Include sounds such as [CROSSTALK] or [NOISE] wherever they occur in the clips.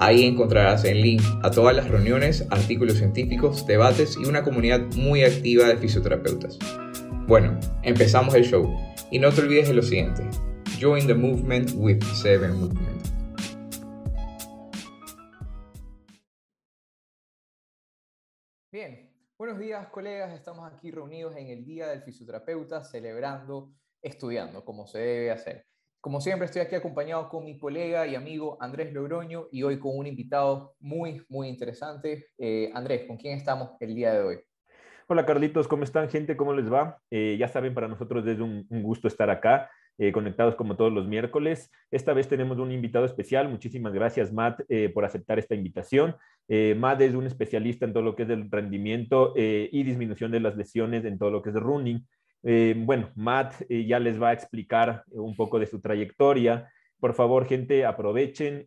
Ahí encontrarás el link a todas las reuniones, artículos científicos, debates y una comunidad muy activa de fisioterapeutas. Bueno, empezamos el show y no te olvides de lo siguiente. Join the movement with Seven Movement. Bien, buenos días colegas, estamos aquí reunidos en el Día del Fisioterapeuta celebrando, estudiando, como se debe hacer. Como siempre estoy aquí acompañado con mi colega y amigo Andrés Logroño y hoy con un invitado muy, muy interesante. Eh, Andrés, ¿con quién estamos el día de hoy? Hola Carlitos, ¿cómo están gente? ¿Cómo les va? Eh, ya saben, para nosotros es un, un gusto estar acá. Eh, conectados como todos los miércoles. Esta vez tenemos un invitado especial. Muchísimas gracias, Matt, eh, por aceptar esta invitación. Eh, Matt es un especialista en todo lo que es el rendimiento y disminución de las lesiones en todo lo que es running. Bueno, Matt ya les va a explicar un poco de su trayectoria. Por favor, gente, aprovechen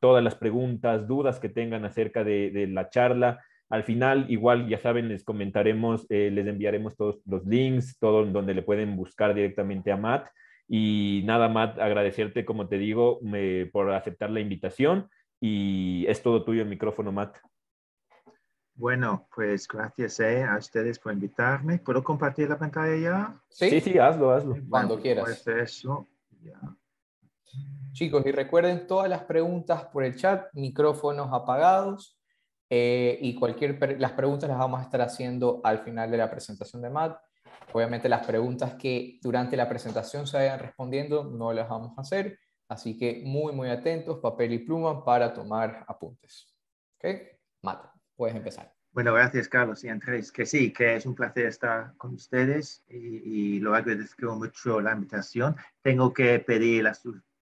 todas las preguntas, dudas que tengan acerca de, de la charla. Al final, igual, ya saben, les comentaremos, les enviaremos todos los links, todo donde le pueden buscar directamente a Matt. Y nada más agradecerte, como te digo, por aceptar la invitación. Y es todo tuyo el micrófono, Matt. Bueno, pues gracias eh, a ustedes por invitarme. ¿Puedo compartir la pantalla ya? Sí, sí, hazlo, hazlo. Cuando quieras. Pues eso, Chicos, y recuerden todas las preguntas por el chat, micrófonos apagados. Eh, y cualquier las preguntas las vamos a estar haciendo al final de la presentación de Matt. Obviamente las preguntas que durante la presentación se vayan respondiendo no las vamos a hacer, así que muy, muy atentos, papel y pluma para tomar apuntes. ¿Ok? Mata, puedes empezar. Bueno, gracias Carlos y Andrés, que sí, que es un placer estar con ustedes y, lo agradezco mucho la invitación. Tengo que pedir las,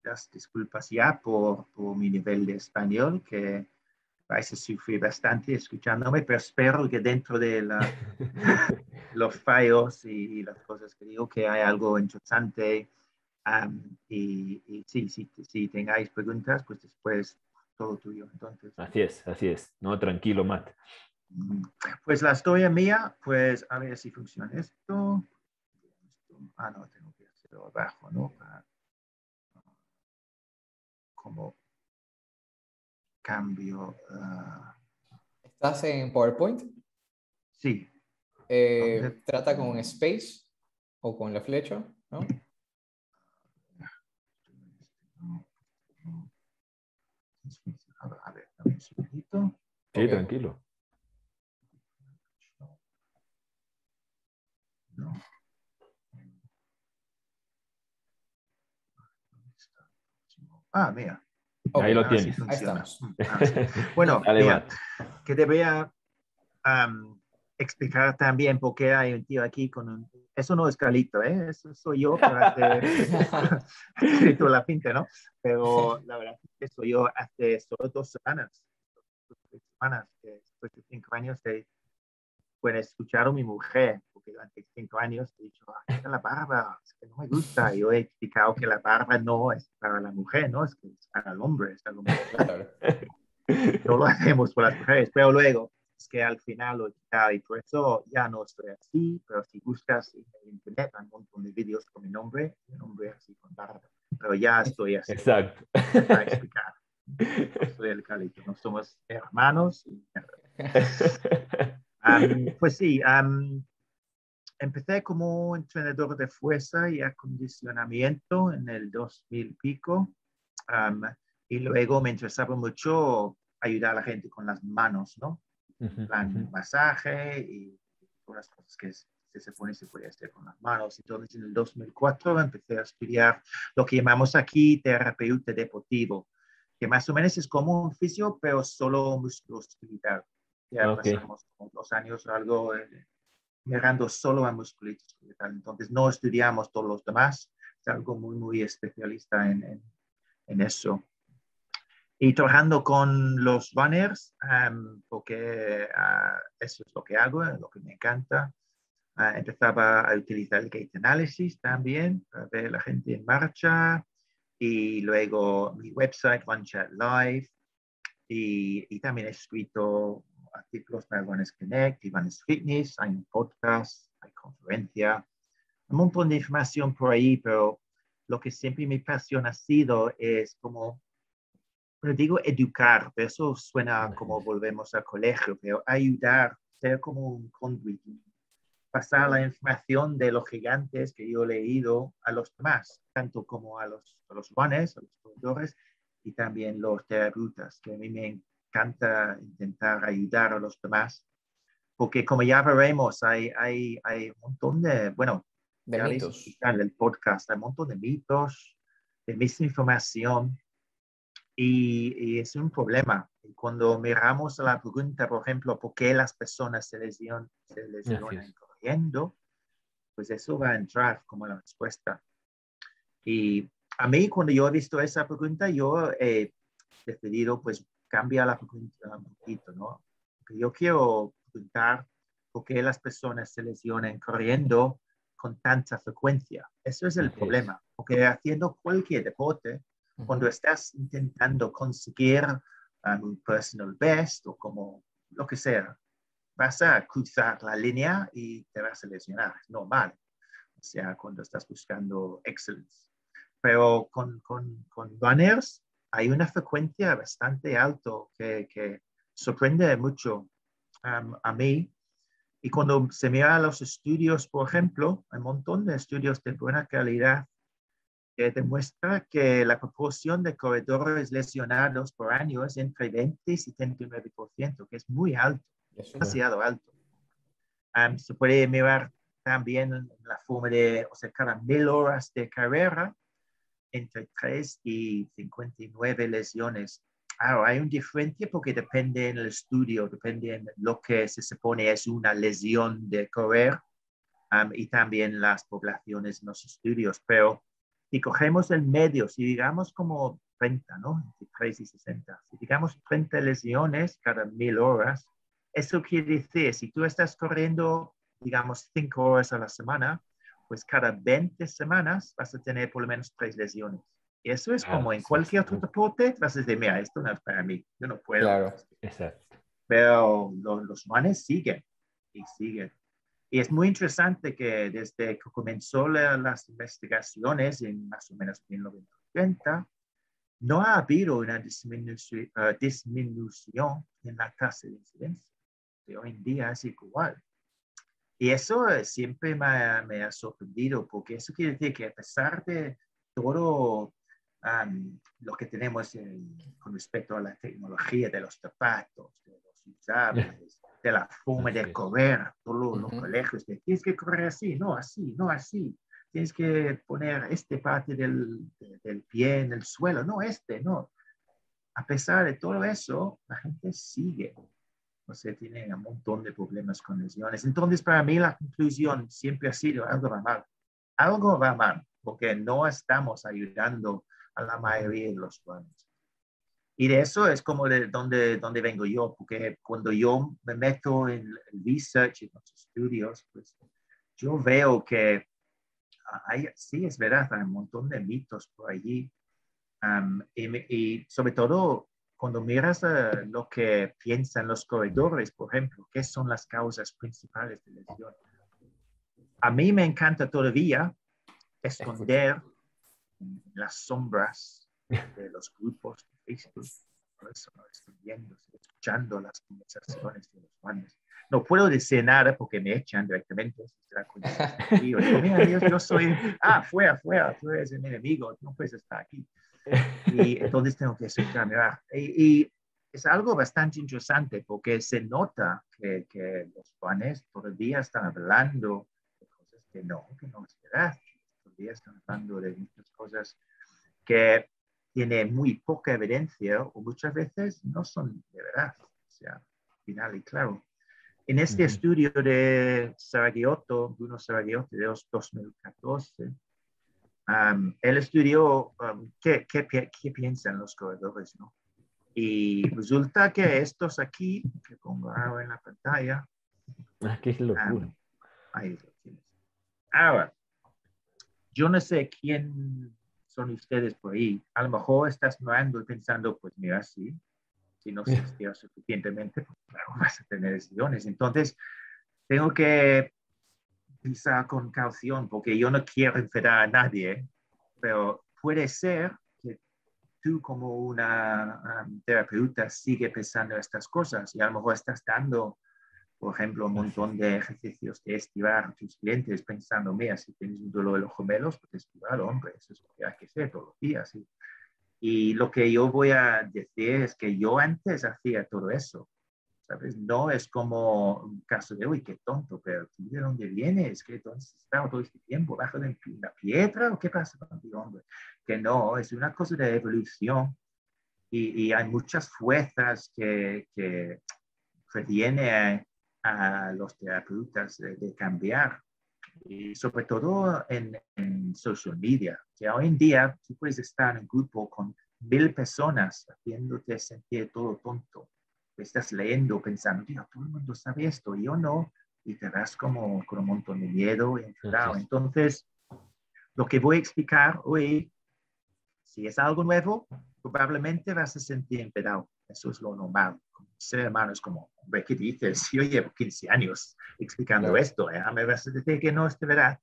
las disculpas ya por, por mi nivel de español, que vais a sufrir bastante escuchándome, pero espero que dentro de la, [LAUGHS] los fallos y, las cosas que digo que hay algo interesante. y, y sí, sí, si tengáis preguntas, pues después todo tuyo. Entonces, así es, así es. No, tranquilo, Matt. Pues la historia mía, pues a ver si funciona esto. Ah, no, tengo que hacerlo abajo, ¿no? como cambio. Ah. ¿Estás en PowerPoint? Sí. Eh, trata con space o con la flecha, ¿no? A ver, un segundito. Sí, tranquilo. Ah, mira. Ahí lo tienes. Ahí estamos. Ah, [LAUGHS] bueno, mira, que te vea explicar también por qué hay un tío aquí con un... Eso no es Calito, ¿eh? Eso soy yo para [LAUGHS] escrito la pinta, ¿no? Pero la verdad es que soy yo hace solo dos semanas, dos semanas, después de cinco años de bueno, escuchar a mi mujer, porque durante cinco años he dicho, ah, la barba, es que no me gusta. Y yo he explicado que la barba no es para la mujer, ¿no? Es que es para el hombre, es algo [LAUGHS] No lo hacemos por las mujeres, pero luego que al final lo he quitado y por eso ya no estoy así, pero si buscas en internet hay un montón de vídeos con mi nombre, mi nombre así con barba, pero ya estoy así. Exacto. Para explicar. soy el Calito, no somos hermanos. [LAUGHS] pues sí, empecé como entrenador de fuerza y acondicionamiento en el 2000 pico. y luego me interesaba mucho ayudar a la gente con las manos, ¿no? Plan masaje y las cosas que se supone se puede hacer con las manos. Entonces, en el 2004 empecé a estudiar lo que llamamos aquí terapeuta deportivo, que más o menos es como un fisio, pero solo musculoesqueletal. Ya pasamos dos años o algo eh, mirando solo a musculoesqueletal. Entonces, no estudiamos todos los demás, es algo muy, muy especialista en, en, en eso. Y trabajando con los banners, porque ah, eso es lo que hago, lo que me encanta. Ah, empezaba a utilizar el Gate Analysis también para ver la gente en marcha y luego mi website OneChat Live y, y también he escrito artículos para Runners Connect Runners Fitness, hay un podcast, hay conferencia, un montón de información por ahí, pero lo que siempre mi pasión ha sido es como, pero digo educar, eso suena como volvemos al colegio, pero ayudar, ser como un conduit, pasar la información de los gigantes que yo he leído a los demás, tanto como a los, a los runners, a los corredores y también los terapeutas, que a mí me encanta intentar ayudar a los demás, porque como ya veremos, hay, hay, hay un montón de, bueno, de mitos. En el podcast hay un montón de mitos, de misinformación, y, y, es un problema. Cuando miramos la pregunta, por ejemplo, ¿por qué las personas se lesionan, se lesionan corriendo? Pues eso va a entrar como la respuesta. Y a mí, cuando yo he visto esa pregunta, yo he decidido, pues, cambiar la pregunta un poquito, ¿no? Porque yo quiero preguntar por qué las personas se lesionan corriendo con tanta frecuencia. Eso es el problema, porque haciendo cualquier deporte, cuando estás intentando conseguir um, un personal best o como lo que sea, vas a cruzar la línea y te vas a lesionar, es normal. O sea, cuando estás buscando excellence. Pero con, con, con runners hay una frecuencia bastante alta que, que sorprende mucho um, a mí. Y cuando se mira los estudios, por ejemplo, hay un montón de estudios de buena calidad que demuestra que la proporción de corredores lesionados por año es entre 20 y 79%, que es muy alto, es demasiado alto. Um, se puede mirar también la forma de, o sea, cada mil horas de carrera, entre 3 y 59 lesiones. Ahora, hay un diferencia porque depende en el estudio, depende en lo que se supone es una lesión de correr um, y también las poblaciones en los estudios. Pero si cogemos el medio, si digamos como 30, ¿no? Entre 3 y 60, si digamos 30 lesiones cada mil horas, eso quiere decir, si tú estás corriendo, digamos, 5 horas a la semana, pues cada 20 semanas vas a tener por lo menos tres lesiones. Y eso es como en cualquier otro deporte, vas a decir, mira, esto no es para mí, yo no puedo. Claro, exacto. Pero los, los manes siguen y siguen. Y es muy interesante que desde que comenzó las investigaciones en más o menos 1980, no ha habido una disminución, uh, disminución en la tasa de incidencia. Y hoy en día es igual. Y eso eh, siempre me ha, me ha, sorprendido, porque eso quiere decir que a pesar de todo lo que tenemos con respecto a la tecnología de los zapatos, de los usables, de la forma de correr, todos los colegios, de, tienes que correr así, no así, no así, tienes que poner esta parte del, del pie en el suelo, no este, no. A pesar de todo eso, la gente sigue o sea, tienen un montón de problemas con lesiones. Entonces, para mí la conclusión siempre ha sido algo va mal. Algo va mal, porque no estamos ayudando a la mayoría de los planes. Y de eso es como de donde, donde vengo yo, porque cuando yo me meto en el research y los estudios, pues yo veo que hay, sí, es verdad, hay un montón de mitos por allí. Um, y, y, sobre todo cuando miras uh, lo que piensan los corredores, por ejemplo, ¿qué son las causas principales de lesión? A mí me encanta todavía esconder las sombras de los grupos Facebook. Viendo, escuchando las conversaciones de los fans. No puedo decir nada porque me echan directamente. Yo, Dios, yo soy, ah, fuera, fuera, tú eres mi enemigo, no puedes estar aquí y entonces tengo que escucharme. Y, y, es algo bastante interesante porque se nota que, que los fans todavía están hablando de cosas que no, que no es verdad. Todavía están hablando de muchas cosas que tienen muy poca evidencia o muchas veces no son de verdad. O sea, final y claro. En este estudio de Saragiotto, Bruno Saragiotto de 2014, Um, él estudió um, ¿qué, qué, qué, piensan los corredores, ¿no? Y resulta que estos aquí, que pongo ahora en la pantalla. Ah, qué locura. Ah, ahí lo tienes. Ahora, yo no sé quién son ustedes por ahí. A lo mejor estás mirando y pensando, pues mira, sí, si no se estudia suficientemente, pues claro, [LAUGHS] vas a tener lesiones. Entonces, tengo que pisar con caución porque yo no quiero enfadar a nadie, pero puede ser que tú como una um, terapeuta sigue pensando estas cosas y a lo mejor estás dando, por ejemplo, un montón de ejercicios de estirar a tus clientes pensando, mira, si tienes un dolor de los gemelos, pues estirar, hombre, eso es lo que hay que hacer todos los días. Y, y lo que yo voy a decir es que yo antes hacía todo eso no es como un caso de, uy, qué tonto, pero ¿de dónde vienes? ¿Qué entonces estaba todo este tiempo bajo de la piedra o qué pasa contigo, hombre? Que no, es una cosa de evolución y, y hay muchas fuerzas que, que a, a, los terapeutas de, cambiar y sobre todo en, en, social media, que hoy en día tú puedes estar en un grupo con mil personas haciéndote sentir todo tonto estás leyendo pensando, Dios, todo el mundo sabe esto, y yo no, y te das como con un montón de miedo y Entonces, lo que voy a explicar hoy, si es algo nuevo, probablemente vas a sentir enfadado. Eso es lo normal. Ser hermano es como, hombre, ¿qué dices? Yo llevo 15 años explicando esto, ¿eh? me vas a decir que no es de verdad.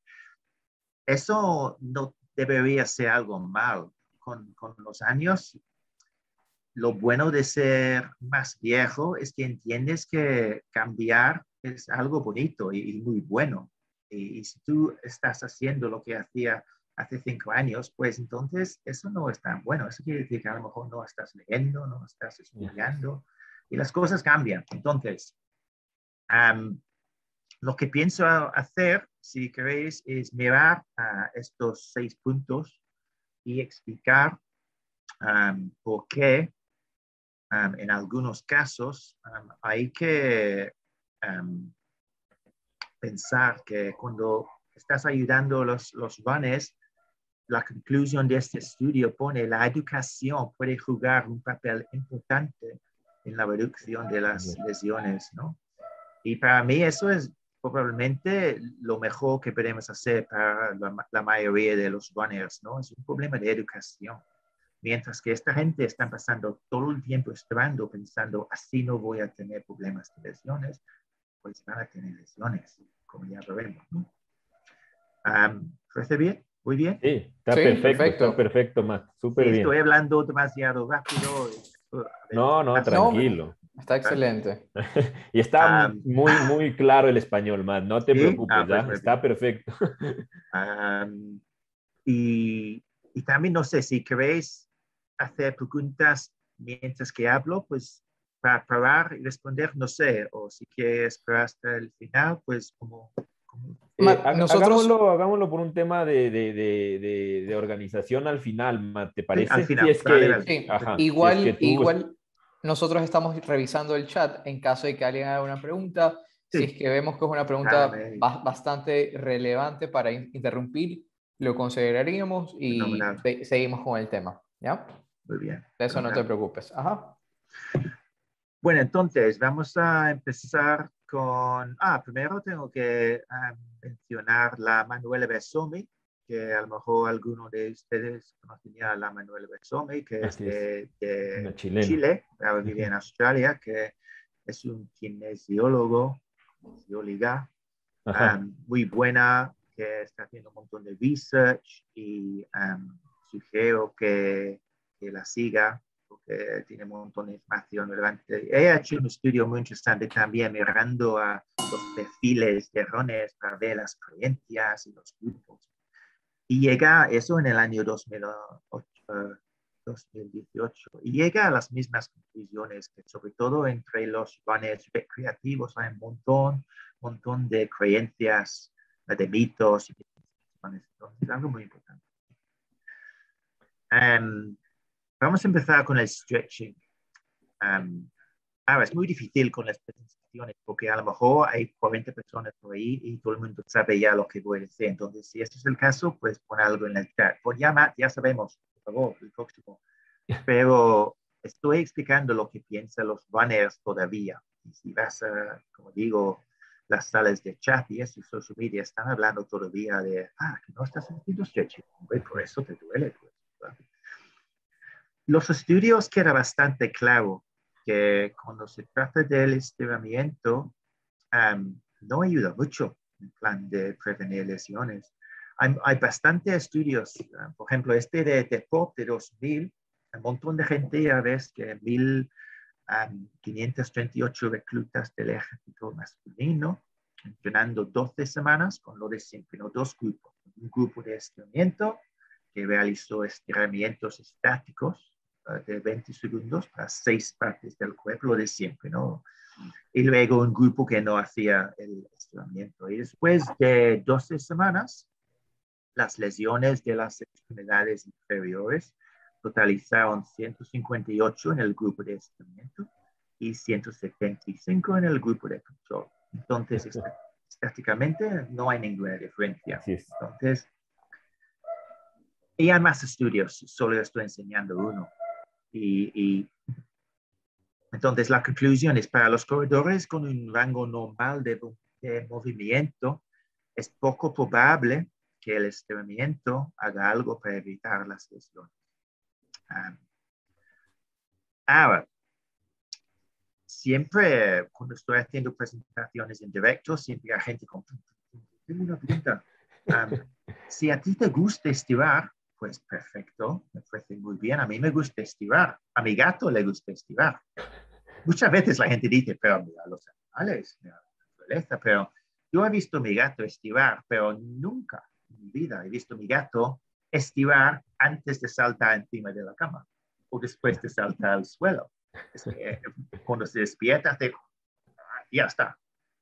Eso no debería ser algo mal. Con, con los años lo bueno de ser más viejo es que entiendes que cambiar es algo bonito y, muy bueno. Y, si tú estás haciendo lo que hacía hace cinco años, pues entonces eso no es tan bueno. Eso quiere decir que a lo mejor no estás leyendo, no estás estudiando y las cosas cambian. Entonces, lo que pienso hacer, si queréis, es mirar estos seis puntos y explicar por qué en algunos casos hay que pensar que cuando estás ayudando a los, los vanes, la conclusión de este estudio pone la educación puede jugar un papel importante en la reducción de las lesiones, ¿no? Y para mí eso es probablemente lo mejor que podemos hacer para la, la mayoría de los runners, ¿no? Es un problema de educación. Mientras que esta gente está pasando todo el tiempo esperando, pensando, así no voy a tener problemas de lesiones, pues van a tener lesiones, como ya lo vemos. ¿no? ¿Parece bien? Muy bien. Sí, está perfecto, está perfecto, Matt. Súper bien. Estoy hablando demasiado rápido. No, no, tranquilo. está excelente. [LAUGHS] y está muy, muy claro el español, Matt. No te preocupes, ah, pues, está perfecto. [LAUGHS] y, y, también no sé si queréis hacer preguntas mientras que hablo, pues para parar y responder, no sé, o si quieres esperar hasta el final, pues como... Eh, nosotros... hagámoslo, por un tema de, de, de, de organización al final, ¿te parece? al final. igual, igual nosotros estamos revisando el chat en caso de que alguien haga una pregunta. Si es que vemos que es una pregunta bastante relevante para interrumpir, lo consideraríamos y seguimos con el tema. ¿Ya? Muy bien. De eso no te preocupes. Ajá. Bueno, entonces vamos a empezar con... Ah, primero tengo que ah, mencionar la Manuela Besomi, que a lo mejor alguno de ustedes conocía a la Manuela Besomi, que es de, Chile, ahora vive en Australia, que es un kinesiólogo, kinesióloga, um, muy buena, que está haciendo un montón de research y um, sugiero que que la siga, porque tiene un montón de información relevante. He hecho un estudio muy interesante también mirando a los perfiles de errores para ver las creencias y los grupos. Y llega eso en el año 2008, 2018 y llega a las mismas conclusiones que sobre todo entre los runners recreativos hay un montón, montón de creencias, de mitos y es algo muy importante. Um, Vamos a empezar con el stretching. ahora, es muy difícil con las presentaciones porque a lo mejor hay 40 personas por ahí y todo el mundo sabe ya lo que voy a decir. Entonces, si este es el caso, pues pon algo en el chat. Por ya, ya sabemos, por favor, el próximo. [LAUGHS] Pero estoy explicando lo que piensan los runners todavía. Y si vas a, como digo, las salas de chat y eso, social media, están hablando todavía de, ah, que no estás haciendo stretching, por eso te duele. Pues, los estudios queda bastante claro que cuando se trata del estiramiento, no ayuda mucho en plan de prevenir lesiones. Hay, hay bastantes estudios, ah, por ejemplo, este de, de POP de 2000, un montón de gente ya ves que 1538 reclutas del ejército masculino, entrenando 12 semanas con lo de siempre, ¿no? dos grupos. Un grupo de estiramiento que realizó estiramientos estáticos de 20 segundos para seis partes del cuerpo, lo de siempre, ¿no? Y luego un grupo que no hacía el estiramiento. Y después de 12 semanas, las lesiones de las extremidades inferiores totalizaron 158 en el grupo de estiramiento y 175 en el grupo de control. Entonces, estáticamente no hay ninguna diferencia. Entonces, y hay más estudios, solo estoy enseñando uno. Y, y, entonces la conclusión es para los corredores con un rango normal de, de movimiento, es poco probable que el estiramiento haga algo para evitar las lesiones. Ah. ahora, siempre cuando estoy haciendo presentaciones en directo, siempre hay gente con, tengo una pregunta. si a ti te gusta estirar, pues perfecto, me parece muy bien. A mí me gusta estirar, a mi gato le gusta estirar. Muchas veces la gente dice, pero mira los animales, mira la naturaleza, pero yo he visto a mi gato estirar, pero nunca en mi vida he visto a mi gato estirar antes de saltar encima de la cama o después de saltar al suelo. Eh, cuando se despierta, ya está.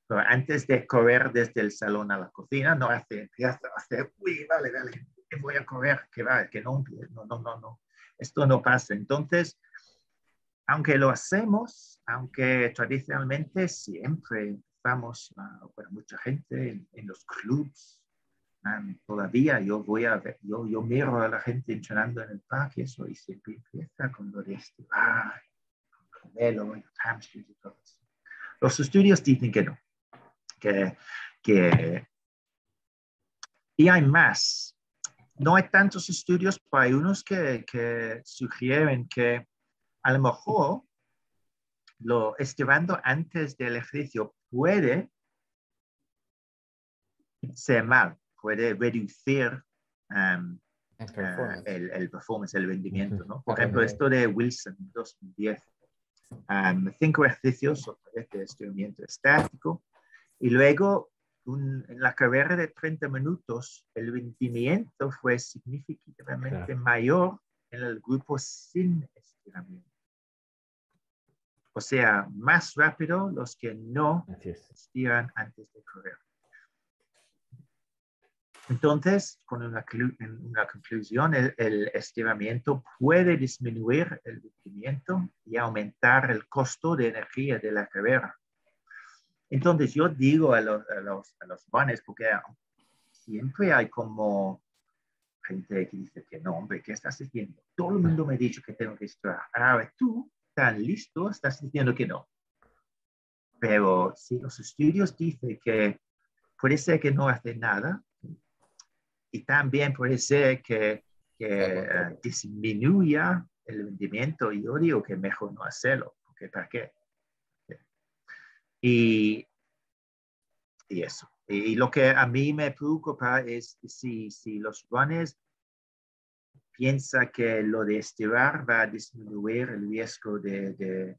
Pero antes de correr desde el salón a la cocina, no hace, a hacer, uy, vale, vale, voy a correr, que va, que no, no, no, no, no. Esto no pasa. Entonces, aunque lo hacemos, aunque tradicionalmente siempre estamos, bueno, mucha gente en, en los clubs, todavía yo voy a ver, yo, yo miro a la gente entrenando en el parque, eso, y siempre empieza con lo de este, con hamstrings y todo eso. Los estudios dicen que no, que, que, y hay más. No hay tantos estudios, pero hay unos que, que sugieren que a lo mejor lo estirando antes del ejercicio puede ser mal puede reducir um, uh, el, el, performance, el rendimiento. ¿no? Por ejemplo, esto de Wilson 2010, um, cinco ejercicios de estiramiento estático y luego un, en la carrera de 30 minutos el rendimiento fue significativamente mayor en el grupo sin estiramiento. O sea, más rápido los que no estiran antes de correr. Entonces, con una, una conclusión, el, estiramiento puede disminuir el rendimiento y aumentar el costo de energía de la carrera. Entonces, yo digo a los, a los, a los vanes, porque siempre hay como gente que dice que no, hombre, ¿qué estás diciendo? Todo el mundo me ha dicho que tengo que estirar. Ahora tú, tan listo, estás diciendo que no. Pero si los estudios dicen que puede ser que no hace nada, y también puede ser que, que disminuya el rendimiento. Y yo digo que mejor no hacerlo, porque ¿para qué? Y, y eso. Y, lo que a mí me preocupa es si, si los runners piensan que lo de estirar va a disminuir el riesgo de, de,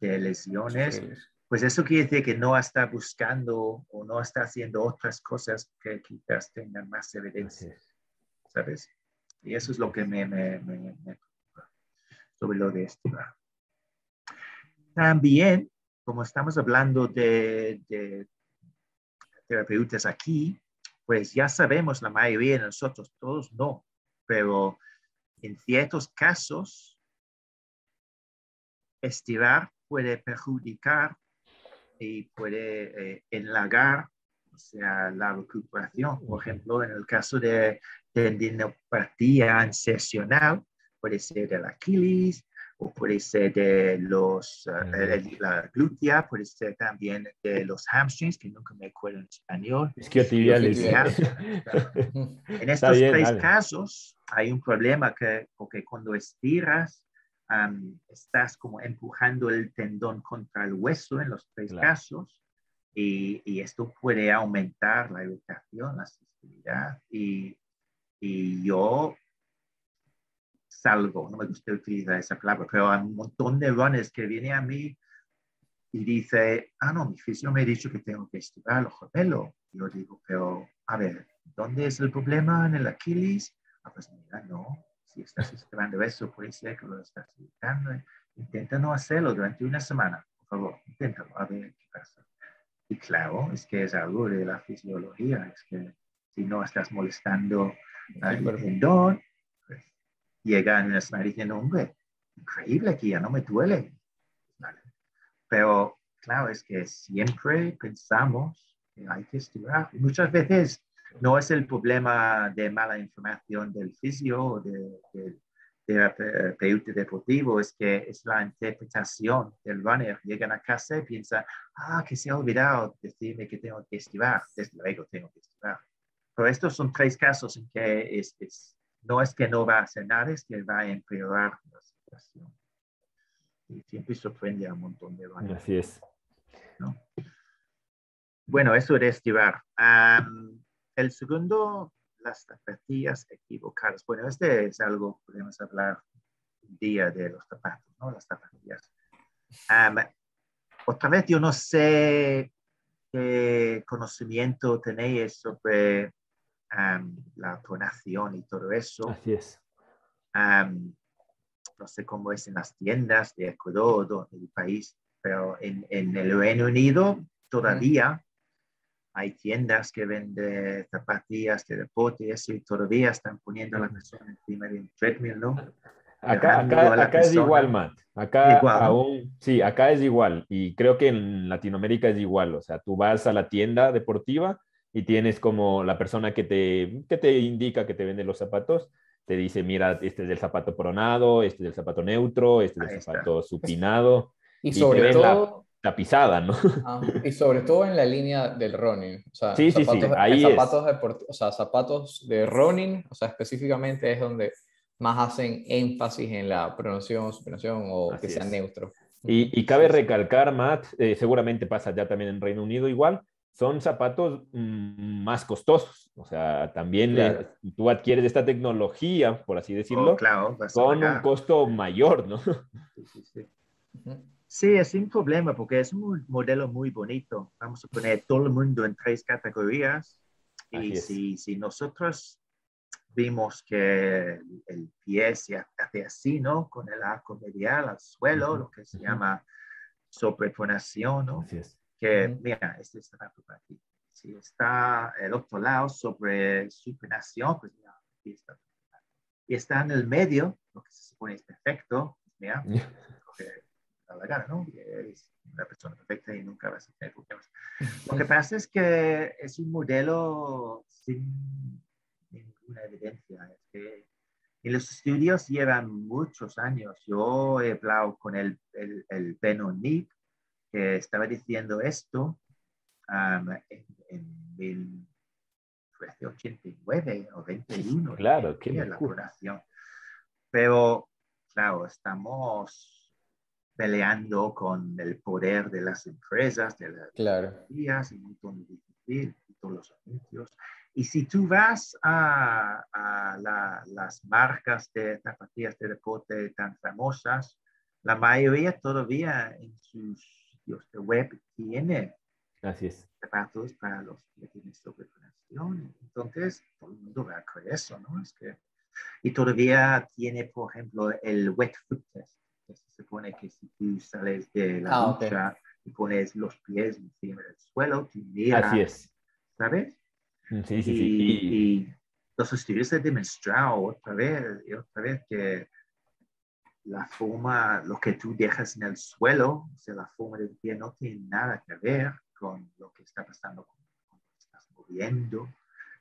de lesiones pues eso quiere decir que no está buscando o no está haciendo otras cosas que quizás tengan más evidencia, ¿sabes? Y eso es lo que me, me, me, sobre lo de esto. También, como estamos hablando de, de terapeutas aquí, pues ya sabemos la mayoría de nosotros, todos no, pero en ciertos casos, estirar puede perjudicar y puede eh, enlagar, o sea, la recuperación. Por ejemplo, en el caso de tendinopatía insercional, puede ser del Aquiles, o puede ser de los, uh, la glútea, puede ser también de los hamstrings, que nunca me acuerdo en español. Isquiotibiales. [LAUGHS] en estos tres casos hay un problema que, porque cuando estiras, um, estás como empujando el tendón contra el hueso en los tres casos y, y, esto puede aumentar la irritación, la sensibilidad y, y yo salgo, no me gusta utilizar esa palabra, pero hay un montón de runners que vienen a mí y dice, ah, no, mi fisio me ha dicho que tengo que estirar los gemelos. Yo digo, pero, a ver, ¿dónde es el problema en el Aquiles? Ah, pues mira, no, si estás estirando eso, puede ser que lo estás irritando. Intenta no hacerlo durante una semana, por favor, inténtalo, a ver qué pasa. Y claro, es que es algo de la fisiología, es que si no estás molestando el tendón, llega en una semana diciendo, hombre, increíble que ya no me duele. Pero claro, es que siempre pensamos que hay que estirar. muchas veces no es el problema de mala información del fisio o de, de, terapeuta deportivo, es que es la interpretación del runner. Llegan a casa y piensan, ah, que se ha olvidado decirme que tengo que estirar. Desde luego tengo que estirar. Pero estos son tres casos en que es, es no es que no va a hacer nada, es que va a empeorar la situación. Y siempre sorprende a un montón de bandas. Así es. Bueno, eso de estirar. el segundo, las zapatillas equivocadas. Bueno, este es algo, podemos hablar día de los zapatos, ¿no? Las zapatillas. otra vez, yo no sé qué conocimiento tenéis sobre la tonación y todo eso. Así es. no sé cómo es en las tiendas de Ecuador, del país, pero en, en, el Reino Unido todavía hay tiendas que venden zapatillas de deporte y eso, y todavía están poniendo a la persona encima de un treadmill, ¿no? Acá, acá, acá es igual, Matt. Acá aún, sí, acá es igual. Y creo que en Latinoamérica es igual. O sea, tú vas a la tienda deportiva y tienes como la persona que te, que te indica que te vende los zapatos, te dice, mira, este es del zapato pronado, este es del zapato neutro, este es del zapato supinado. Y sobre todo... La, pisada, ¿no? Ah, y sobre todo en la línea del running. O sea, sí, sí, sí, ahí zapatos, de, o sea, zapatos de running, o sea, específicamente es donde más hacen énfasis en la pronunciación, supinación o que sea neutro. Y, y, cabe recalcar, Matt, eh, seguramente pasa ya también en Reino Unido igual, son zapatos mm, más costosos. O sea, también tú adquieres esta tecnología, por así decirlo, oh, con un costo mayor, ¿no? [LAUGHS] Sí, es un problema porque es un modelo muy bonito. Vamos a poner todo el mundo en tres categorías. Y si, si, nosotros vimos que el pie se hace así, ¿no? Con el arco medial al suelo, lo que se llama sobreponación, ¿no? Así es que, mira, este está para aquí. Si está el otro lado sobre supinación, pues mira, aquí está. Y está en el medio, lo que se supone es perfecto, pues mira, porque da la gana, ¿no? Es una persona perfecta y nunca va a tener problemas. Lo que pasa es que es un modelo sin ninguna evidencia. Es que en los estudios llevan muchos años. Yo he hablado con el, el, el Benonit, que estaba diciendo esto en, en 1989 o 21. Claro, qué la Pero, claro, estamos peleando con el poder de las empresas, de las claro. es muy difícil, y todos los anuncios. Y si tú vas a, a las marcas de zapatillas de deporte tan famosas, la mayoría todavía en sus de web tiene Así es. zapatos para los que tienen sobrepoblación. Entonces, todo el mundo va a creer eso, ¿no? Es que, y todavía tiene, por ejemplo, el wet foot test. Que se supone que si tú sales de la ah, ducha y pones los pies encima del suelo, tú miras, Así es. ¿sabes? Mm, sí, sí, y, sí. Y los estudios han demostrado otra vez y otra vez que la forma, lo que tú dejas en el suelo, o sea, la forma del pie no tiene nada que ver con lo que está pasando con, lo que estás moviendo.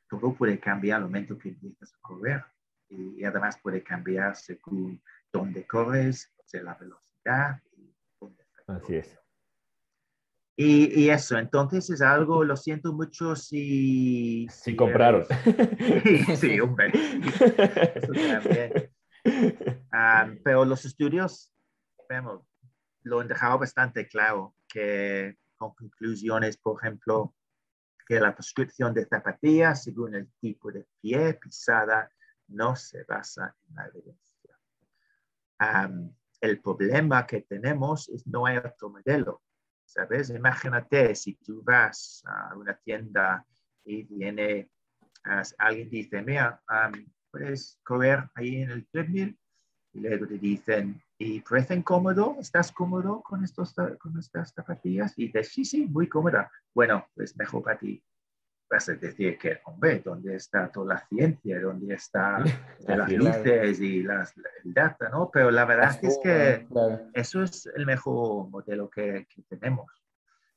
Todo puede cambiar al momento que empiezas a correr. Y, además puede cambiar según dónde corres, sea, la velocidad. Así es. Y, y, eso, entonces es algo, lo siento mucho si... Si compraron. Sí, [LAUGHS] sí, hombre. [LAUGHS] Eso también. Um, pero los estudios, vemos, lo han dejado bastante claro que con conclusiones, por ejemplo, que la prescripción de zapatillas según el tipo de pie pisada no se basa en la evidencia. Um, el problema que tenemos es no hay otro modelo. ¿Sabes? Imagínate si tú vas a una tienda y viene alguien dice, mira, um, puedes correr ahí en el treadmill y luego te dicen, ¿y parecen cómodo? ¿Estás cómodo con, estos, con estas zapatillas? Y dices, sí, sí, muy cómoda. Bueno, pues mejor para ti. Vas a decir que, hombre, ¿dónde está toda la ciencia? ¿Dónde está [LAUGHS] las luces y las, el data? ¿no? Pero la verdad es que eso es el mejor modelo que, que tenemos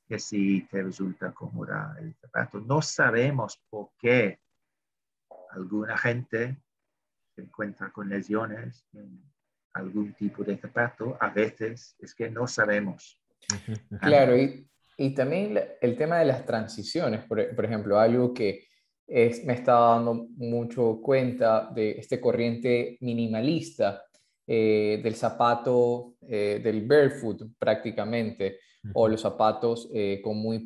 que si te resulta cómoda el zapato. No sabemos por qué alguna gente se encuentra con lesiones en algún tipo de zapato, a veces es que no sabemos. Claro, y, y también el tema de las transiciones, por, por ejemplo, algo que es, me está dando mucho cuenta de este corriente minimalista eh, del zapato, eh, del barefoot prácticamente, o los zapatos eh, con muy...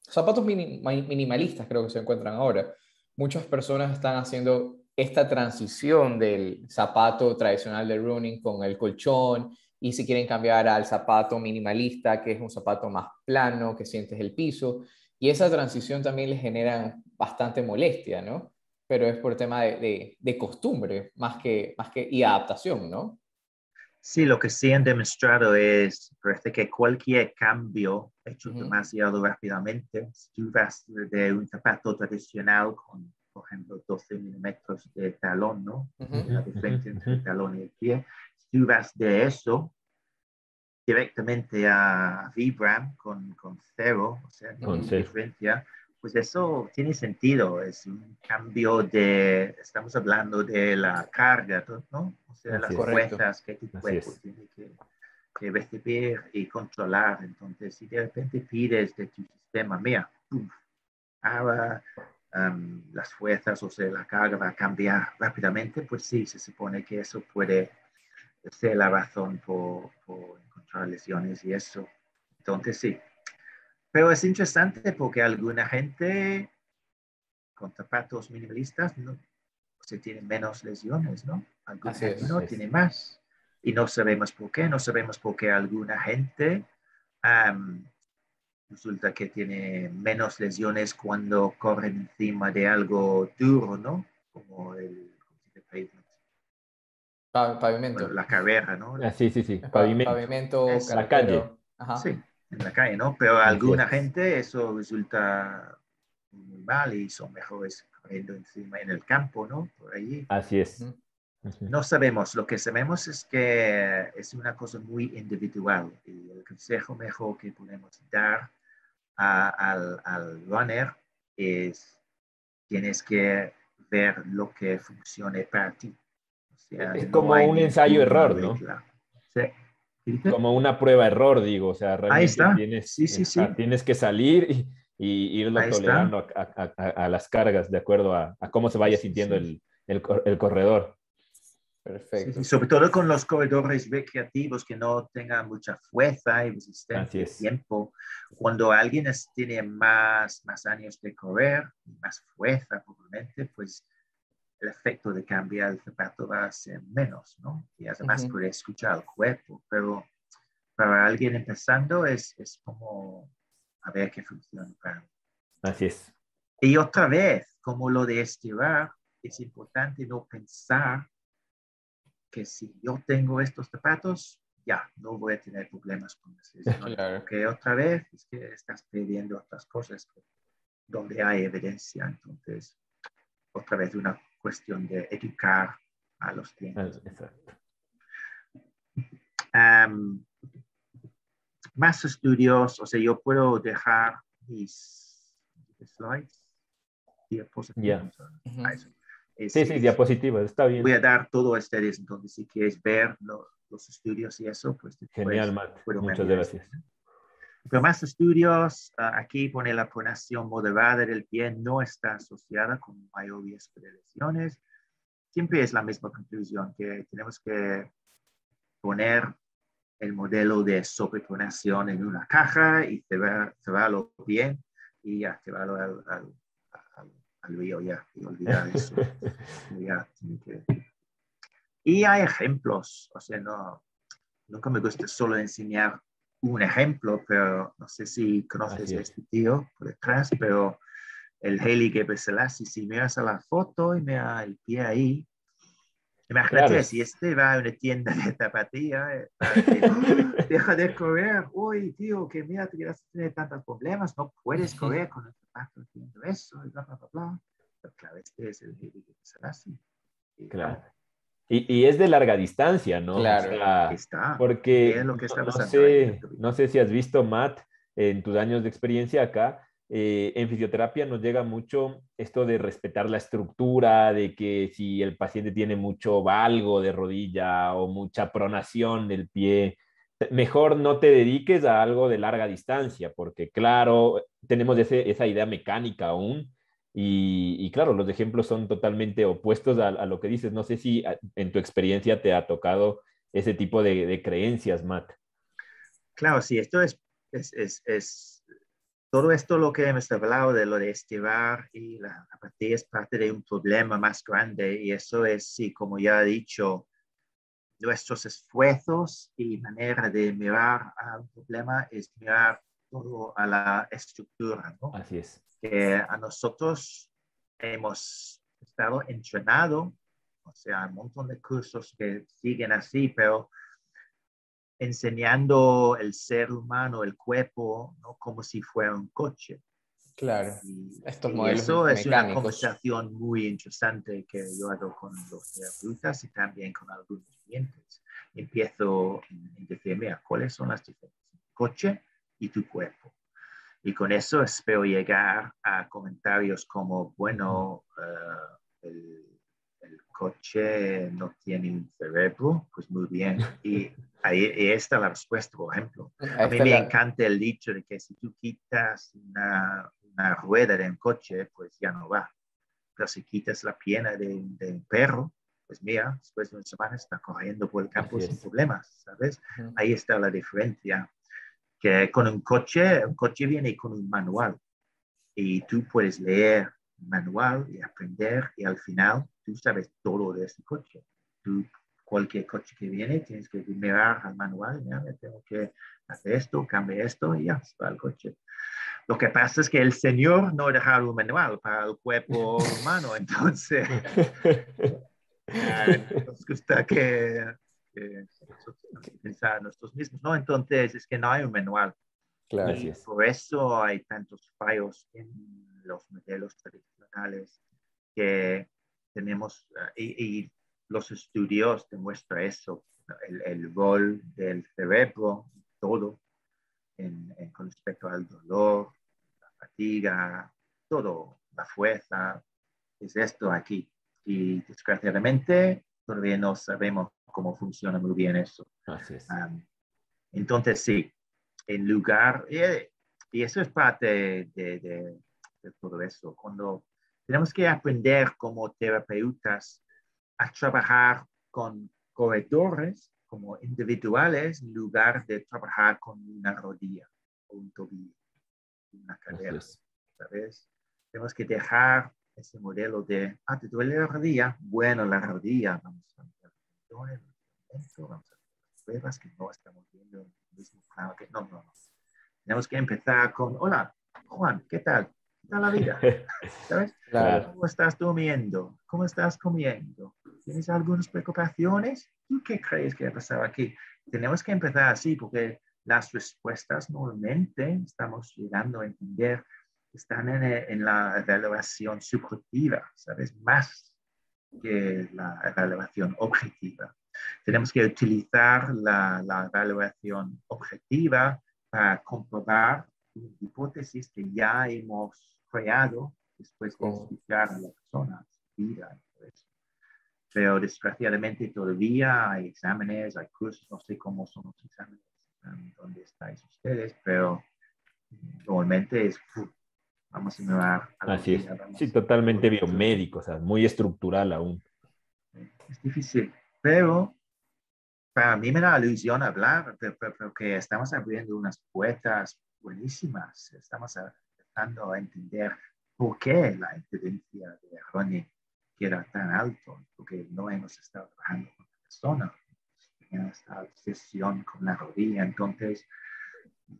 zapatos minimalistas creo que se encuentran ahora. Muchas personas están haciendo esta transición del zapato tradicional de running con el colchón y si quieren cambiar al zapato minimalista, que es un zapato más plano, que sientes el piso. Y esa transición también les genera bastante molestia, ¿no? Pero es por tema de, de, costumbre más que, más que y adaptación, ¿no? Sí, lo que sí han demostrado es, parece que cualquier cambio hecho demasiado rápidamente, si tú vas de un zapato tradicional con por ejemplo, 12 milímetros de talón, ¿no? La diferencia entre el talón y el pie. Si tú vas de eso directamente a Vibram con, con cero, o sea, con diferencia, pues eso tiene sentido. Es un cambio de, estamos hablando de la carga, ¿no? O sea, las fuerzas que tu cuerpo tiene que, que recibir y controlar. Entonces, si de repente pides de tu sistema, mira, ahora las fuerzas o sea, la carga va a cambiar rápidamente, pues sí, se supone que eso puede ser la razón por, encontrar lesiones y eso. Entonces sí. Pero es interesante porque alguna gente con zapatos minimalistas no, se tiene menos lesiones, ¿no? Alguna gente no tiene más. Y no sabemos por qué, no sabemos por qué alguna gente resulta que tiene menos lesiones cuando corren encima de algo duro, ¿no? Como el, pavimento. la carrera, ¿no? Ah, sí, sí, sí. Pavimento. Pavimento, la calle. Sí, en la calle, ¿no? Pero a alguna gente eso resulta muy mal y son mejores corriendo encima en el campo, ¿no? Por allí. Así es. No sabemos, lo que sabemos es que es una cosa muy individual y el consejo mejor que podemos dar al, al, runner es tienes que ver lo que funcione para ti. es como un ensayo-error, ¿no? Sí. Como una prueba-error, digo. O sea, realmente Ahí está. Tienes, sí, sí, sí. tienes que salir y, y irlo tolerando a, a, a, las cargas de acuerdo a, cómo se vaya sintiendo el, el, el corredor. Perfecto. sobre todo con los corredores recreativos que no tengan mucha fuerza y resistencia al tiempo. Cuando alguien tiene más, más años de correr, más fuerza probablemente, pues el efecto de cambiar el zapato va a ser menos, ¿no? Y además puede escuchar el cuerpo, pero para alguien empezando es, es como a ver qué funciona para Así es. Y otra vez, como lo de estirar, es importante no pensar que si yo tengo estos zapatos, ya, no voy a tener problemas con eso. Porque otra vez es que estás pidiendo otras cosas donde hay evidencia. Entonces, otra vez una cuestión de educar a los clientes. Exacto. más estudios, o sea, yo puedo dejar mis slides. Yeah. Sí, sí, diapositivas, está bien. Voy a dar todo a ustedes, entonces si quieres ver los estudios y eso, pues... Genial, Matt. Muchas gracias. Pero más estudios, ah, aquí pone la pronación moderada del pie no está asociada con mayor riesgo de lesiones. Siempre es la misma conclusión, que tenemos que poner el modelo de sobrepronación en una caja y cerrarlo bien y activarlo al, al, río ya y olvidar eso. [LAUGHS] Y hay ejemplos, o sea, no, nunca me gusta solo enseñar un ejemplo, pero no sé si conoces a este tío por detrás, pero el Haley Gebrselassie, si miras a la foto y mira el pie ahí, imagínate si este va a una tienda de zapatilla, eh, [LAUGHS] deja de correr, uy, tío, que mira, te a tener tantos problemas, no puedes correr con el zapato haciendo eso, bla, bla, bla, bla. Pero claro, este es el Haley Gebrselassie. Claro. Y, es de larga distancia, ¿no? Claro, está. Porque no, sé, no sé si has visto, Matt, en tus años de experiencia acá, eh, en fisioterapia nos llega mucho esto de respetar la estructura, de que si el paciente tiene mucho valgo de rodilla o mucha pronación del pie, mejor no te dediques a algo de larga distancia, porque claro, tenemos esa idea mecánica aún y, claro, los ejemplos son totalmente opuestos a, lo que dices. No sé si en tu experiencia te ha tocado ese tipo de, creencias, Matt. Claro, sí, esto es, es, es, todo esto lo que hemos hablado de lo de estirar y la apatía es parte de un problema más grande y eso es, sí, como ya he dicho, nuestros esfuerzos y manera de mirar al problema es mirar todo a la estructura, ¿no? Así es que a nosotros hemos estado entrenado, o sea, un montón de cursos que siguen así, pero enseñando el ser humano, el cuerpo, ¿no? como si fuera un coche. Claro, y, estos modelos eso es una conversación muy interesante que yo hago con los terapeutas y también con algunos clientes. Empiezo a decir, mira, ¿cuáles son las diferencias? Coche y tu cuerpo. Y con eso espero llegar a comentarios como, bueno, eh, el, coche no tiene un cerebro, pues muy bien. Y ahí está la respuesta, por ejemplo. a mí me encanta el dicho de que si tú quitas una, una, rueda de un coche, pues ya no va. Pero si quitas la pierna de, un perro, pues mira, después de una semana está corriendo por el campo sin problemas, ¿sabes? Ahí está la diferencia que con un coche, un coche viene con un manual y tú puedes leer el manual y aprender y al final tú sabes todo de ese coche. Tú, cualquier coche que viene, tienes que mirar al manual, tengo que hacer esto, cambiar esto y ya, va el coche. Lo que pasa es que el Señor no deja un manual para el cuerpo humano, [LAUGHS] entonces [LAUGHS] nos gusta que que pensar nosotros mismos, ¿no? Entonces es que no hay un manual. Claro, y por eso hay tantos fallos en los modelos tradicionales que tenemos, eh, y, los estudios demuestran eso, el, el, rol del cerebro, todo, en, con respecto al dolor, la fatiga, todo, la fuerza, es esto aquí. Y desgraciadamente todavía no sabemos cómo funciona muy bien eso. entonces, sí, en lugar, y, eso es parte de, todo eso, cuando tenemos que aprender como terapeutas a trabajar con corredores como individuales en lugar de trabajar con una rodilla o un tobillo, una cadera, ¿sabes? Tenemos que dejar ese modelo de, ah, ¿te duele la rodilla? Bueno, la rodilla, vamos a ver, vamos a hacer pruebas que no estamos viendo en el mismo plano que no, no, no. Tenemos que empezar con, hola, Juan, ¿qué tal? ¿Qué tal la vida? [LAUGHS] ¿Sabes? ¿Cómo estás durmiendo? ¿Cómo estás comiendo? ¿Tienes algunas preocupaciones? ¿Tú qué crees que ha pasado aquí? Tenemos que empezar así porque las respuestas normalmente estamos llegando a entender están en, en, la evaluación subjetiva, ¿sabes? Más que la evaluación objetiva. Tenemos que utilizar la, la evaluación objetiva para comprobar una hipótesis que ya hemos creado después de escuchar a la persona, vida. pero desgraciadamente todavía hay exámenes, hay cursos, no sé cómo son los exámenes, um, dónde estáis ustedes, pero normalmente es, vamos a mirar. Así es, sí, totalmente biomédico, o sea, muy estructural aún. Es difícil, pero para mí me da ilusión hablar, porque estamos abriendo unas puertas buenísimas, estamos empezando a entender por qué la incidencia de Ronnie era tan alto, porque no hemos estado trabajando con la persona, tenía esta obsesión con la rodilla, entonces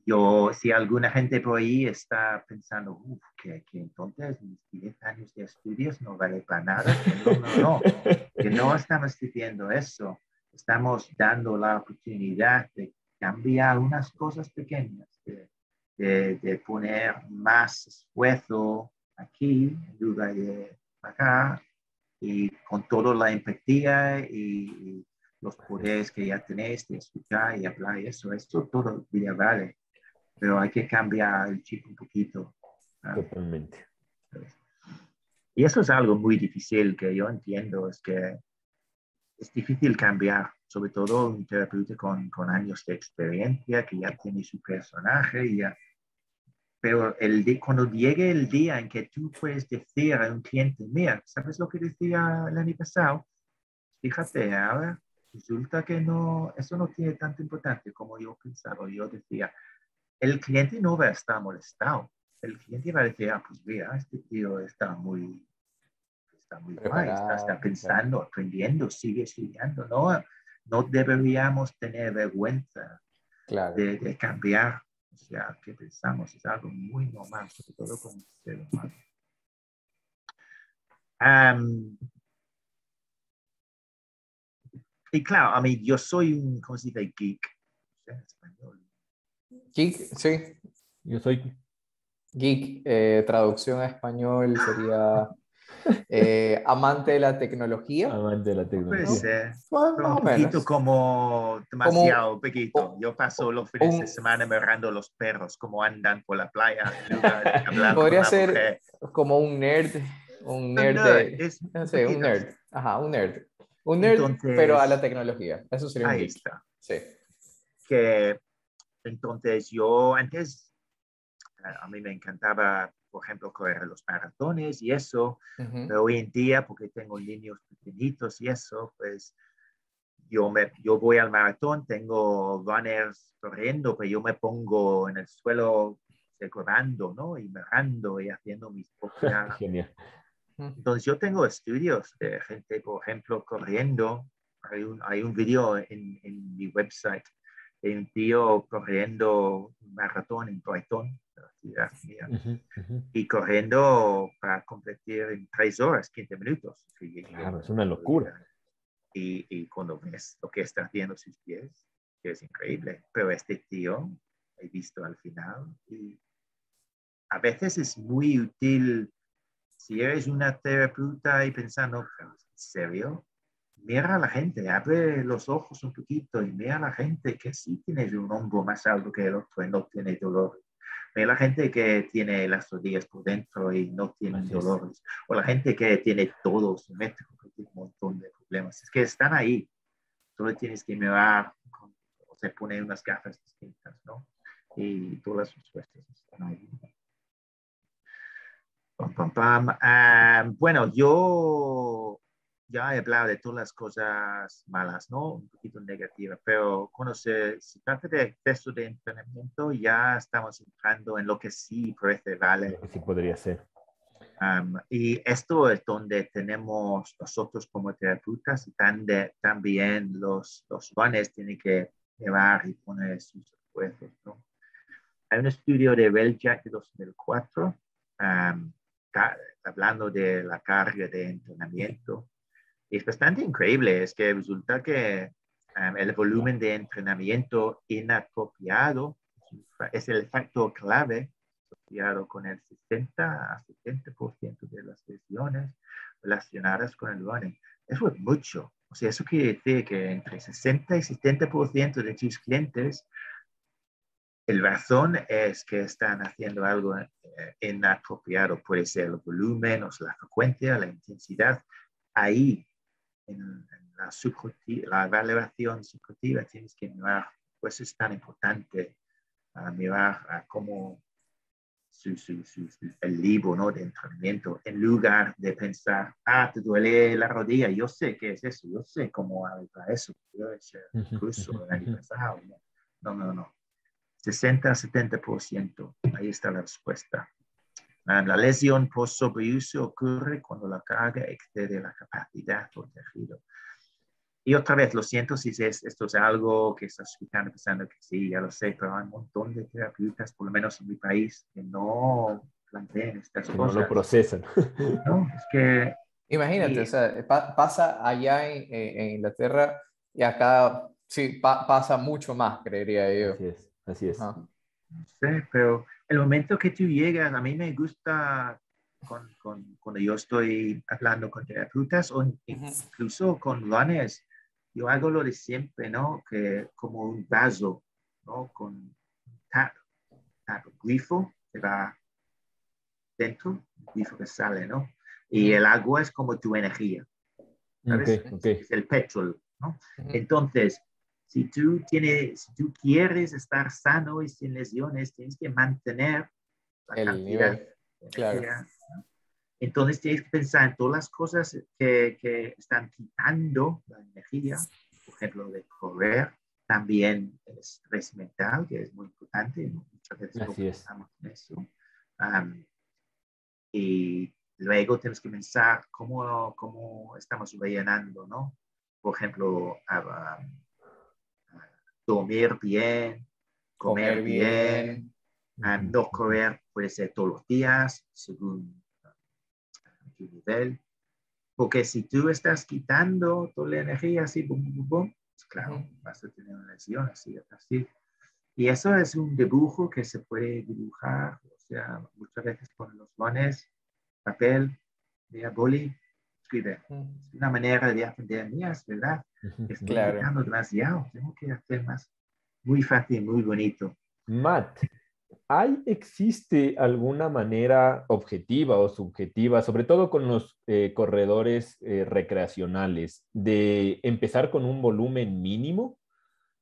yo, si alguna gente por ahí está pensando, que, que, entonces mis 10 años de estudios no vale para nada, no, no, no, que no estamos diciendo eso, estamos dando la oportunidad de cambiar unas cosas pequeñas, de, de, poner más esfuerzo aquí en lugar de acá, y con toda la empatía y, los poderes que ya tenéis de escuchar y hablar y eso, esto todo bien vale, pero hay que cambiar el chip un poquito. Totalmente. Y eso es algo muy difícil que yo entiendo, es que es difícil cambiar, sobre todo un terapeuta con, con años de experiencia, que ya tiene su personaje, y ya, pero el cuando llegue el día en que tú puedes decir a un cliente, mira, ¿sabes lo que decía el año pasado? Fíjate, ahora resulta que no, eso no tiene tanta importancia como yo pensaba. Yo decía, el cliente no va a estar molestado. El cliente va a decir, ah, pues mira, este tío está muy está muy guay, está, pensando, aprendiendo, sigue estudiando. No, no deberíamos tener vergüenza de, cambiar. O sea, que pensamos es algo muy normal, sobre todo con el ser humano. y claro, a mí yo soy un, ¿cómo se dice? Geek. En español. Geek, sí. Yo soy geek. Eh, traducción a español sería eh, amante de la tecnología. Amante de la tecnología. un poquito como demasiado como, Yo paso los fines de semana mirando los perros, como andan por la playa. [LAUGHS] Podría ser como un nerd. Un nerd, un nerd. Ajá, un nerd. Un nerd, pero a la tecnología. Eso sería un ahí está. Sí. Que entonces yo antes, a mí me encantaba por ejemplo, correr los maratones y eso, pero hoy en día, porque tengo niños pequeñitos y eso, pues yo, me, yo voy al maratón, tengo runners corriendo, pero yo me pongo en el suelo corriendo, ¿no? Y mirando y haciendo mis [LAUGHS] propias... Genial. Entonces yo tengo estudios de gente, por ejemplo, corriendo. Hay un, hay un video en, en mi website de un tío corriendo un maratón en Brighton, y corriendo para competir en tres horas, 15 minutos. Claro, es una locura. Y, y, cuando ves lo que está haciendo sus pies, es increíble. Pero este tío, he visto al final, y a veces es muy útil si eres una terapeuta y pensando, ¿en serio? Mira a la gente, abre los ojos un poquito y mira a la gente que sí tiene un hombro más alto que el otro y no tiene dolor hay la gente que tiene las rodillas por dentro y no tiene dolores. O la gente que tiene todo simétrico, que tiene un montón de problemas. Es que están ahí. Solo tienes que mirar o se pone unas gafas distintas, ¿no? Y todas las respuestas están ahí. Ah, bueno, yo ya he hablado de todas las cosas malas, ¿no? Un poquito negativas, pero cuando se, trata de exceso de entrenamiento, ya estamos entrando en lo que sí parece vale. sí podría ser. y esto es donde tenemos nosotros como terapeutas y también los, los runners tienen que llevar y poner sus esfuerzos, ¿no? Hay un estudio de Beljack de 2004 hablando de la carga de entrenamiento es bastante increíble, es que resulta que um, el volumen de entrenamiento inapropiado es el factor clave asociado con el 60 a 70% de las lesiones relacionadas con el running. Eso es mucho. O sea, eso quiere decir que entre 60 y 70% de tus clientes, el razón es que están haciendo algo eh, inapropiado. Puede ser el volumen, o la frecuencia, la intensidad. Ahí en, la, la evaluación subjetiva tienes que mirar, pues es tan importante mirar a cómo su, su, su, el libro ¿no? de entrenamiento, en lugar de pensar, ah, te duele la rodilla, yo sé qué es eso, yo sé cómo para eso, yo he hecho incluso el año pasado. No, no, no. 60-70%, ahí está la respuesta. La lesión por sobreuso ocurre cuando la carga excede la capacidad del tejido. Y otra vez, lo siento si es, esto es algo que estás escuchando pensando que sí, ya lo sé, pero hay un montón de terapeutas, por lo menos en mi país, que no plantean estas cosas. No lo procesan. [LAUGHS] No, es que... Imagínate, o sea, pasa allá en, Inglaterra y acá sí pasa mucho más, creería yo. Así es, así es. No sé, pero el momento que tú llegas, a mí me gusta con, con, cuando yo estoy hablando con terapeutas o incluso con runners, yo hago lo de siempre, ¿no? Que como un vaso, ¿no? Con tap, tap, grifo que va dentro, grifo que sale, ¿no? Y el agua es como tu energía. ¿sabes? Es el petrol, ¿no? Entonces, si tú, tienes, si tú quieres estar sano y sin lesiones, tienes que mantener la el nivel. Claro. Entonces tienes que pensar en todas las cosas que, que, están quitando la energía, por ejemplo, de correr, también el estrés mental, que es muy importante, muchas veces Así pensamos en eso. y luego tienes que pensar cómo, cómo estamos rellenando, ¿no? Por ejemplo, dormir bien, comer, bien, no correr puede ser todos los días, según nivel. Porque si tú estás quitando toda la energía así, bum, bum, pues claro, vas a tener una lesión así, así. Y eso es un dibujo que se puede dibujar, o sea, muchas veces con los bones, papel, boli, escribe. Es una manera de aprender mías, ¿verdad? Estoy claro. demasiado, tengo que hacer más, muy fácil, muy bonito. Matt, ¿Hay, existe alguna manera objetiva o subjetiva, sobre todo con los eh, corredores eh, recreacionales, de empezar con un volumen mínimo?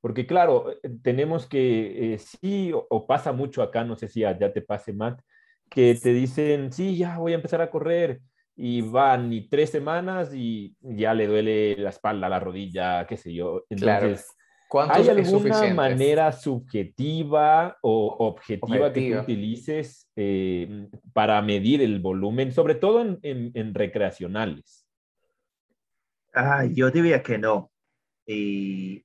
Porque claro, eh, tenemos que, sí, o, pasa mucho acá, no sé si ya te pase, Matt, que te dicen, sí, ya voy a empezar a correr, y van ni tres semanas y ya le duele la espalda, la rodilla, qué sé yo. Entonces, ¿Hay alguna manera subjetiva o objetiva que tú utilices eh, para medir el volumen, sobre todo en, recreacionales? Ah, yo diría que no. Y,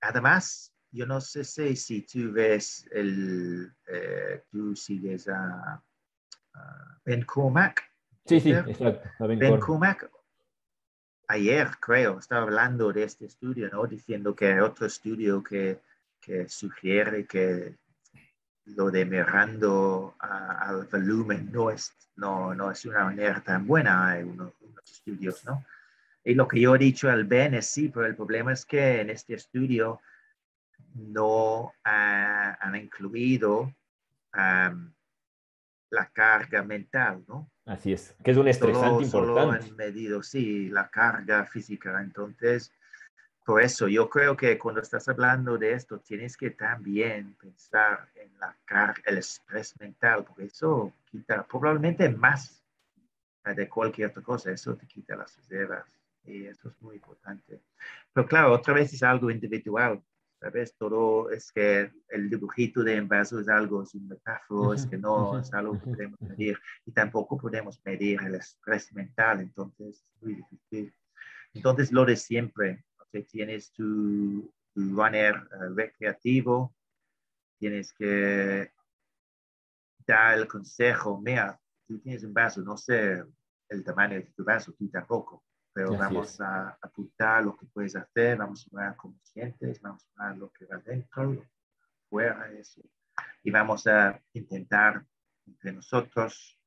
además, yo no sé si, tú ves el, eh, tú sigues a, Ben Cormack. Sí, sí, exacto. Ben Cormack ayer, creo, estaba hablando de este estudio, ¿no? Diciendo que hay otro estudio que, que sugiere que lo de mirando al volumen no es, no, no es una manera tan buena. Hay unos, estudios, ¿no? Y lo que yo he dicho al Ben es sí, pero el problema es que en este estudio no han incluido la carga mental, ¿no? Así es, que es un estresante importante. Solo medido, sí, la carga física. Entonces, por eso yo creo que cuando estás hablando de esto, tienes que también pensar en la carga, el estrés mental, porque eso quita probablemente más de cualquier otra cosa, eso te quita las reservas y eso es muy importante. Pero claro, otra vez es algo individual. ¿Sabes? Todo es que el dibujito de envaso es algo, es un metáforo, es que no es algo que podemos medir y tampoco podemos medir el estrés mental, entonces es muy difícil. Entonces, lo de siempre, tienes tu, runner eh, recreativo, tienes que dar el consejo, mira, tú tienes un vaso, no sé el tamaño de tu vaso, tú tampoco, pero vamos a apuntar lo que puedes hacer, vamos a ver cómo sientes, vamos a ver lo que va dentro, lo que fuera, eso. Y vamos a intentar entre nosotros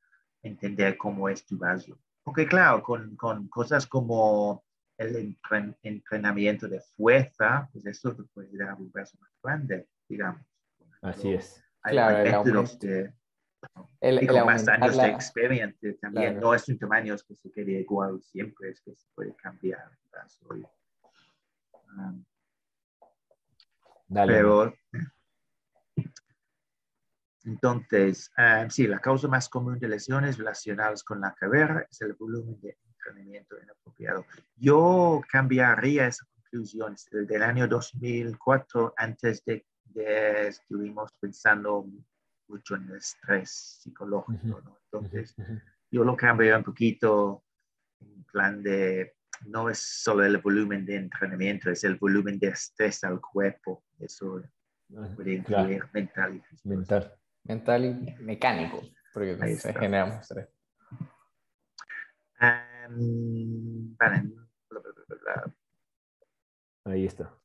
entender cómo es tu vaso. Porque claro, con, con cosas como el entrenamiento de fuerza, pues eso te puede dar un vaso más grande, digamos. Así es. Hay, claro, métodos de El, y con más años de experiencia también. No es un tamaño que se quede igual siempre, es que se puede cambiar. Um, Dale. Pero, entonces, um, sí, la causa más común de lesiones relacionadas con la carrera es el volumen de entrenamiento inapropiado. Yo cambiaría esa conclusión del año 2004, antes de, de estuvimos pensando mucho en el estrés psicológico, ¿no? Entonces, yo lo cambio un poquito en plan de, no es solo el volumen de entrenamiento, es el volumen de estrés al cuerpo. Eso puede incluir mental y Mental. Mental y mecánico, porque generamos estrés. Ahí está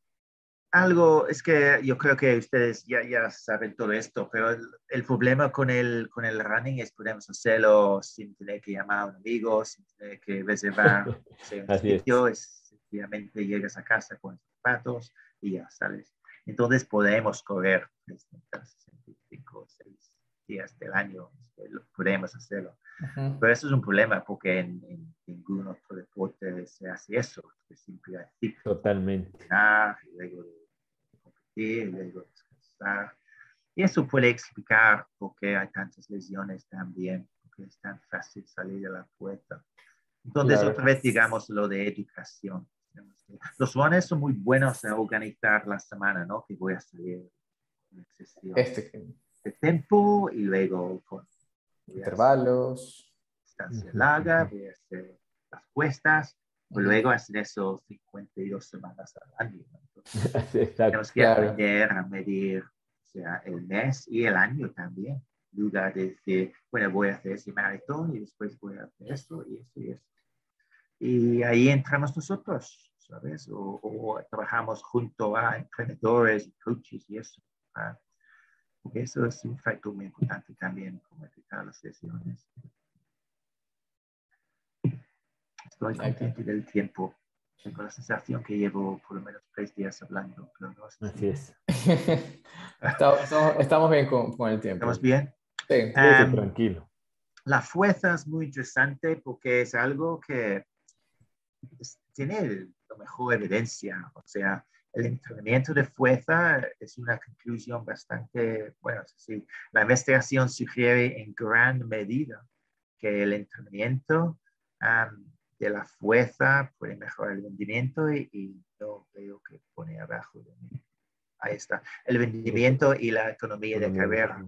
algo, es que yo creo que ustedes ya, ya saben todo esto, pero el, problema con el, con el running es podemos hacerlo sin tener que llamar a un amigo, sin tener que reservar [LAUGHS] un sitio, es. sencillamente llegas a casa con zapatos y ya sales. Entonces podemos correr 365 6 días del año, podemos hacerlo. Pero eso es un problema porque en, ningún otro deporte se hace eso. siempre hay Totalmente. Y luego y luego descansar. Y eso puede explicar por qué hay tantas lesiones también, porque es tan fácil salir de la puerta. Entonces, otra vez, digamos, lo de educación. Los runners son muy buenos a organizar la semana, ¿no? Que voy a salir este. de tiempo y luego con intervalos. Distancia larga, voy a hacer las cuestas, luego hacer eso 52 semanas al año. [LAUGHS] tenemos que aprender a medir o sea, el mes y el año también. Lugar de decir, bueno, voy a hacer ese maratón y después voy a hacer esto y esto y esto. Y ahí entramos nosotros, ¿sabes? O, trabajamos junto a entrenadores y coaches y eso. Porque eso es un factor muy importante también, como evitar las sesiones. Estoy contento del tiempo. Tengo la sensación que llevo por lo menos tres días hablando. Así es. [LAUGHS] estamos, bien con, con, el tiempo. ¿Estamos bien? Sí. Um, tranquilo. La fuerza es muy interesante porque es algo que tiene la mejor evidencia. O sea, el entrenamiento de fuerza es una conclusión bastante, bueno, sí, la investigación sugiere en gran medida que el entrenamiento de la fuerza puede mejorar el rendimiento y, no veo que pone abajo de mí. Ahí está, el rendimiento y la economía de carrera.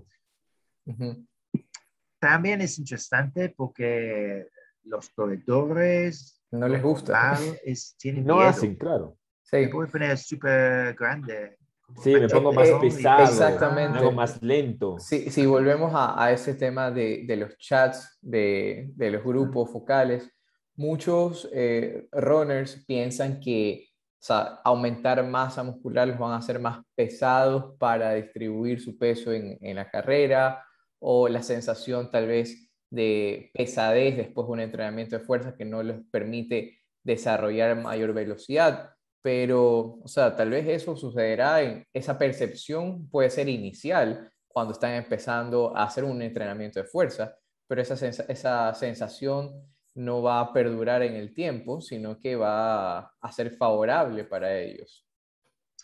También es interesante porque los corredores no les gusta. Es, tienen no hacen, claro. Sí. puede poner súper grande. Sí, me pongo más pesado, Exactamente. algo más lento. Sí, si volvemos a, a, ese tema de, de los chats, de, de, los grupos focales, muchos eh, runners piensan que o sea, aumentar masa muscular los van a hacer más pesados para distribuir su peso en, en la carrera o la sensación tal vez de pesadez después de un entrenamiento de fuerza que no les permite desarrollar mayor velocidad. Pero, o sea, tal vez eso sucederá en esa percepción puede ser inicial cuando están empezando a hacer un entrenamiento de fuerza, pero esa, esa sensación no va a perdurar en el tiempo, sino que va a ser favorable para ellos.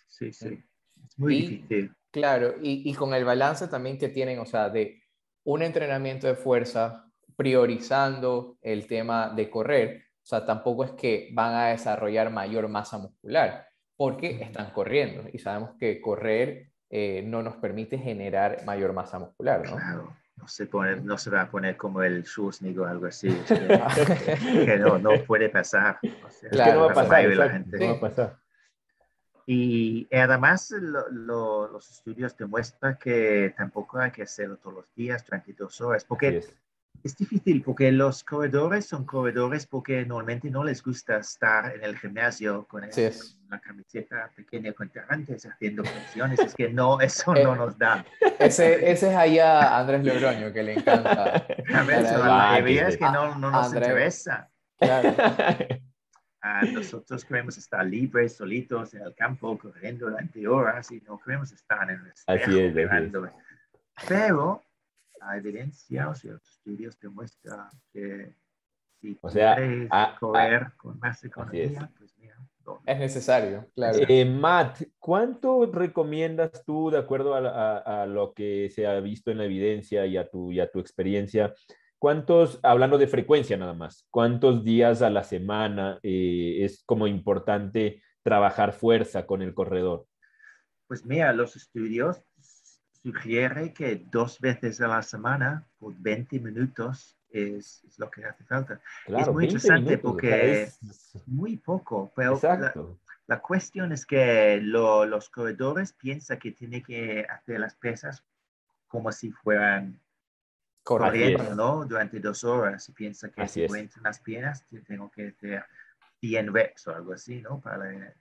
Sí, sí, es muy difícil. Claro, y, y con el balance también que tienen, o sea, de un entrenamiento de fuerza priorizando el tema de correr, o sea, tampoco es que van a desarrollar mayor masa muscular, porque están corriendo y sabemos que correr eh, no nos permite generar mayor masa muscular, ¿no? Claro, no se, no se va a poner como el Schwarzenegger o algo así, [LAUGHS] que, no, no, puede pasar. claro, no va a pasar, la gente. no va a pasar. Y además los estudios demuestran que tampoco hay que hacerlo todos los días, durante dos horas, porque es difícil porque los corredores son corredores porque normalmente no les gusta estar en el gimnasio con una camiseta pequeña con tirantes haciendo flexiones. es que no, eso no eh, nos da. Ese, ese es allá Andrés Lebroño que le encanta. A ver, la mayoría es que no, no nos interesa. Claro. Ah, nosotros queremos estar libres, solitos en el campo, corriendo durante horas y no queremos estar en el espejo, así es, Pero la evidencia, o los estudios demuestran que si o sea, quieres correr con más economía, pues mira, es necesario, claro. Eh, Matt, ¿cuánto recomiendas tú, de acuerdo a, lo que se ha visto en la evidencia y a tu, y a tu experiencia, cuántos, hablando de frecuencia nada más, cuántos días a la semana eh, es como importante trabajar fuerza con el corredor? Pues mira, los estudios sugieren que dos veces a la semana por 20 minutos es, lo que hace falta. es muy interesante porque es... muy poco, pero la, cuestión es que los corredores piensan que tienen que hacer las pesas como si fueran corriendo, ¿no? Durante dos horas. Y piensa que si voy las piernas, tengo que hacer 100 reps o algo así, ¿no? Para,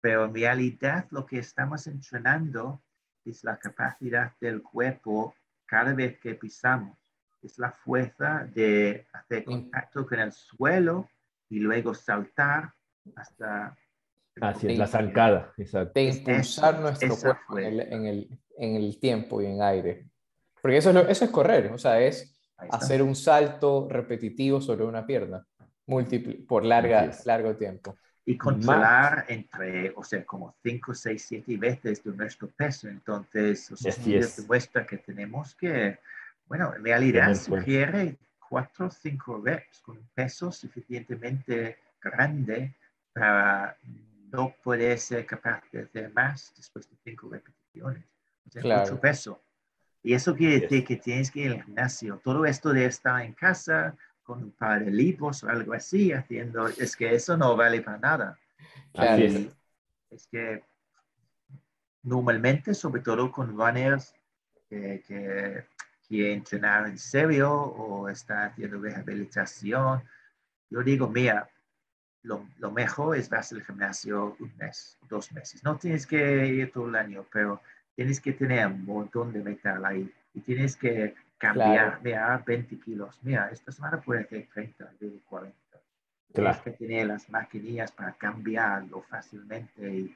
pero en realidad lo que estamos entrenando es la capacidad del cuerpo cada vez que pisamos es la fuerza de hacer contacto con el suelo y luego saltar hasta... Así es, la zancada, exacto. De impulsar nuestro cuerpo en el, en, el, tiempo y en aire. Porque eso es, eso es correr, o sea, es hacer un salto repetitivo sobre una pierna, múltiple, por larga, largo tiempo. Y controlar entre, o sea, como 5, 6, 7 veces de nuestro peso. Entonces, los estudios demuestran que tenemos que bueno, en realidad sugiere cuatro o cinco reps con un peso suficientemente grande para no poder ser capaz de hacer más después de cinco repeticiones. mucho peso. Y eso quiere decir que tienes que ir al gimnasio. Todo esto de estar en casa con un par de libros o algo así haciendo, es que eso no vale para nada. Es que normalmente, sobre todo con runners que quiere entrenar en serio o está haciendo rehabilitación, yo digo, mira, lo, lo mejor es vas al gimnasio un mes, dos meses. No tienes que ir todo el año, pero tienes que tener un montón de metal ahí y tienes que cambiar, mira, 20 kilos. Mira, esta semana puede ser 30, 40. Tienes que tener las maquinillas para cambiarlo fácilmente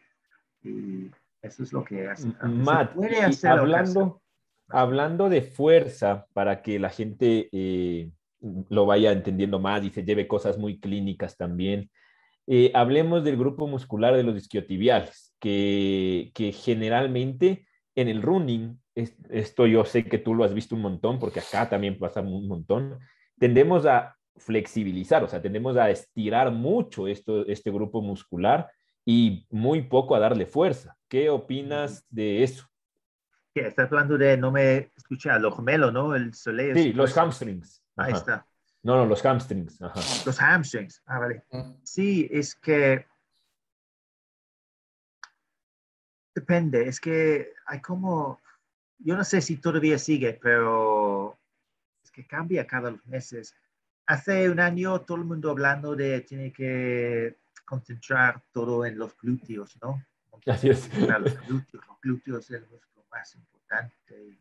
y, eso es lo que hace. Matt, puede hacer hablando, Hablando de fuerza, para que la gente eh, lo vaya entendiendo más y se lleve cosas muy clínicas también, eh, hablemos del grupo muscular de los isquiotibiales, que, que generalmente en el running, esto yo sé que tú lo has visto un montón, porque acá también pasa un montón, tendemos a flexibilizar, o sea, tendemos a estirar mucho esto, este grupo muscular y muy poco a darle fuerza. ¿Qué opinas de eso? Estás hablando de, no me escucha, los gemelos, ¿no? El soleil. Sí, los hamstrings. Ahí está. No, no, los hamstrings. Los hamstrings. Ah, vale. Sí, es que depende. Es que hay como, yo no sé si todavía sigue, pero es que cambia cada los meses. Hace un año todo el mundo hablando de tiene que concentrar todo en los glúteos, ¿no? Así es. Los glúteos, los glúteos más importante.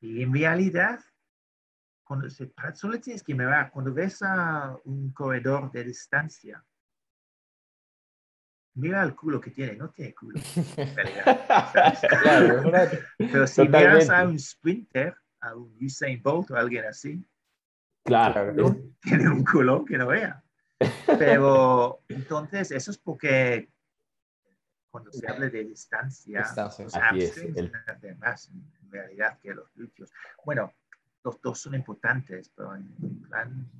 Y en realidad, cuando se, solo tienes que mirar, cuando ves a un corredor de distancia, mira el culo que tiene, no tiene culo. [LAUGHS] Pero si miras a un sprinter, a un Usain Bolt o alguien así, claro. tiene un culo que no vea. Pero entonces, eso es porque cuando se habla de distancia, los hamstrings más en realidad que los glúteos. Bueno, los dos son importantes, pero en plan...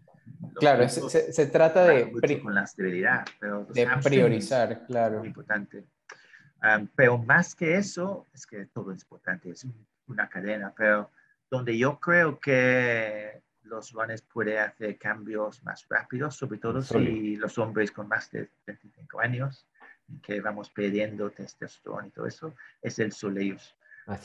Claro, se, se, trata de... Con la estabilidad, pero de priorizar, claro. Importante. Um, pero más que eso, es que todo es importante, es una cadena, pero donde yo creo que los runners pueden hacer cambios más rápidos, sobre todo si los hombres con más de 25 años, que vamos perdiendo testosterona y todo eso, es el soleus.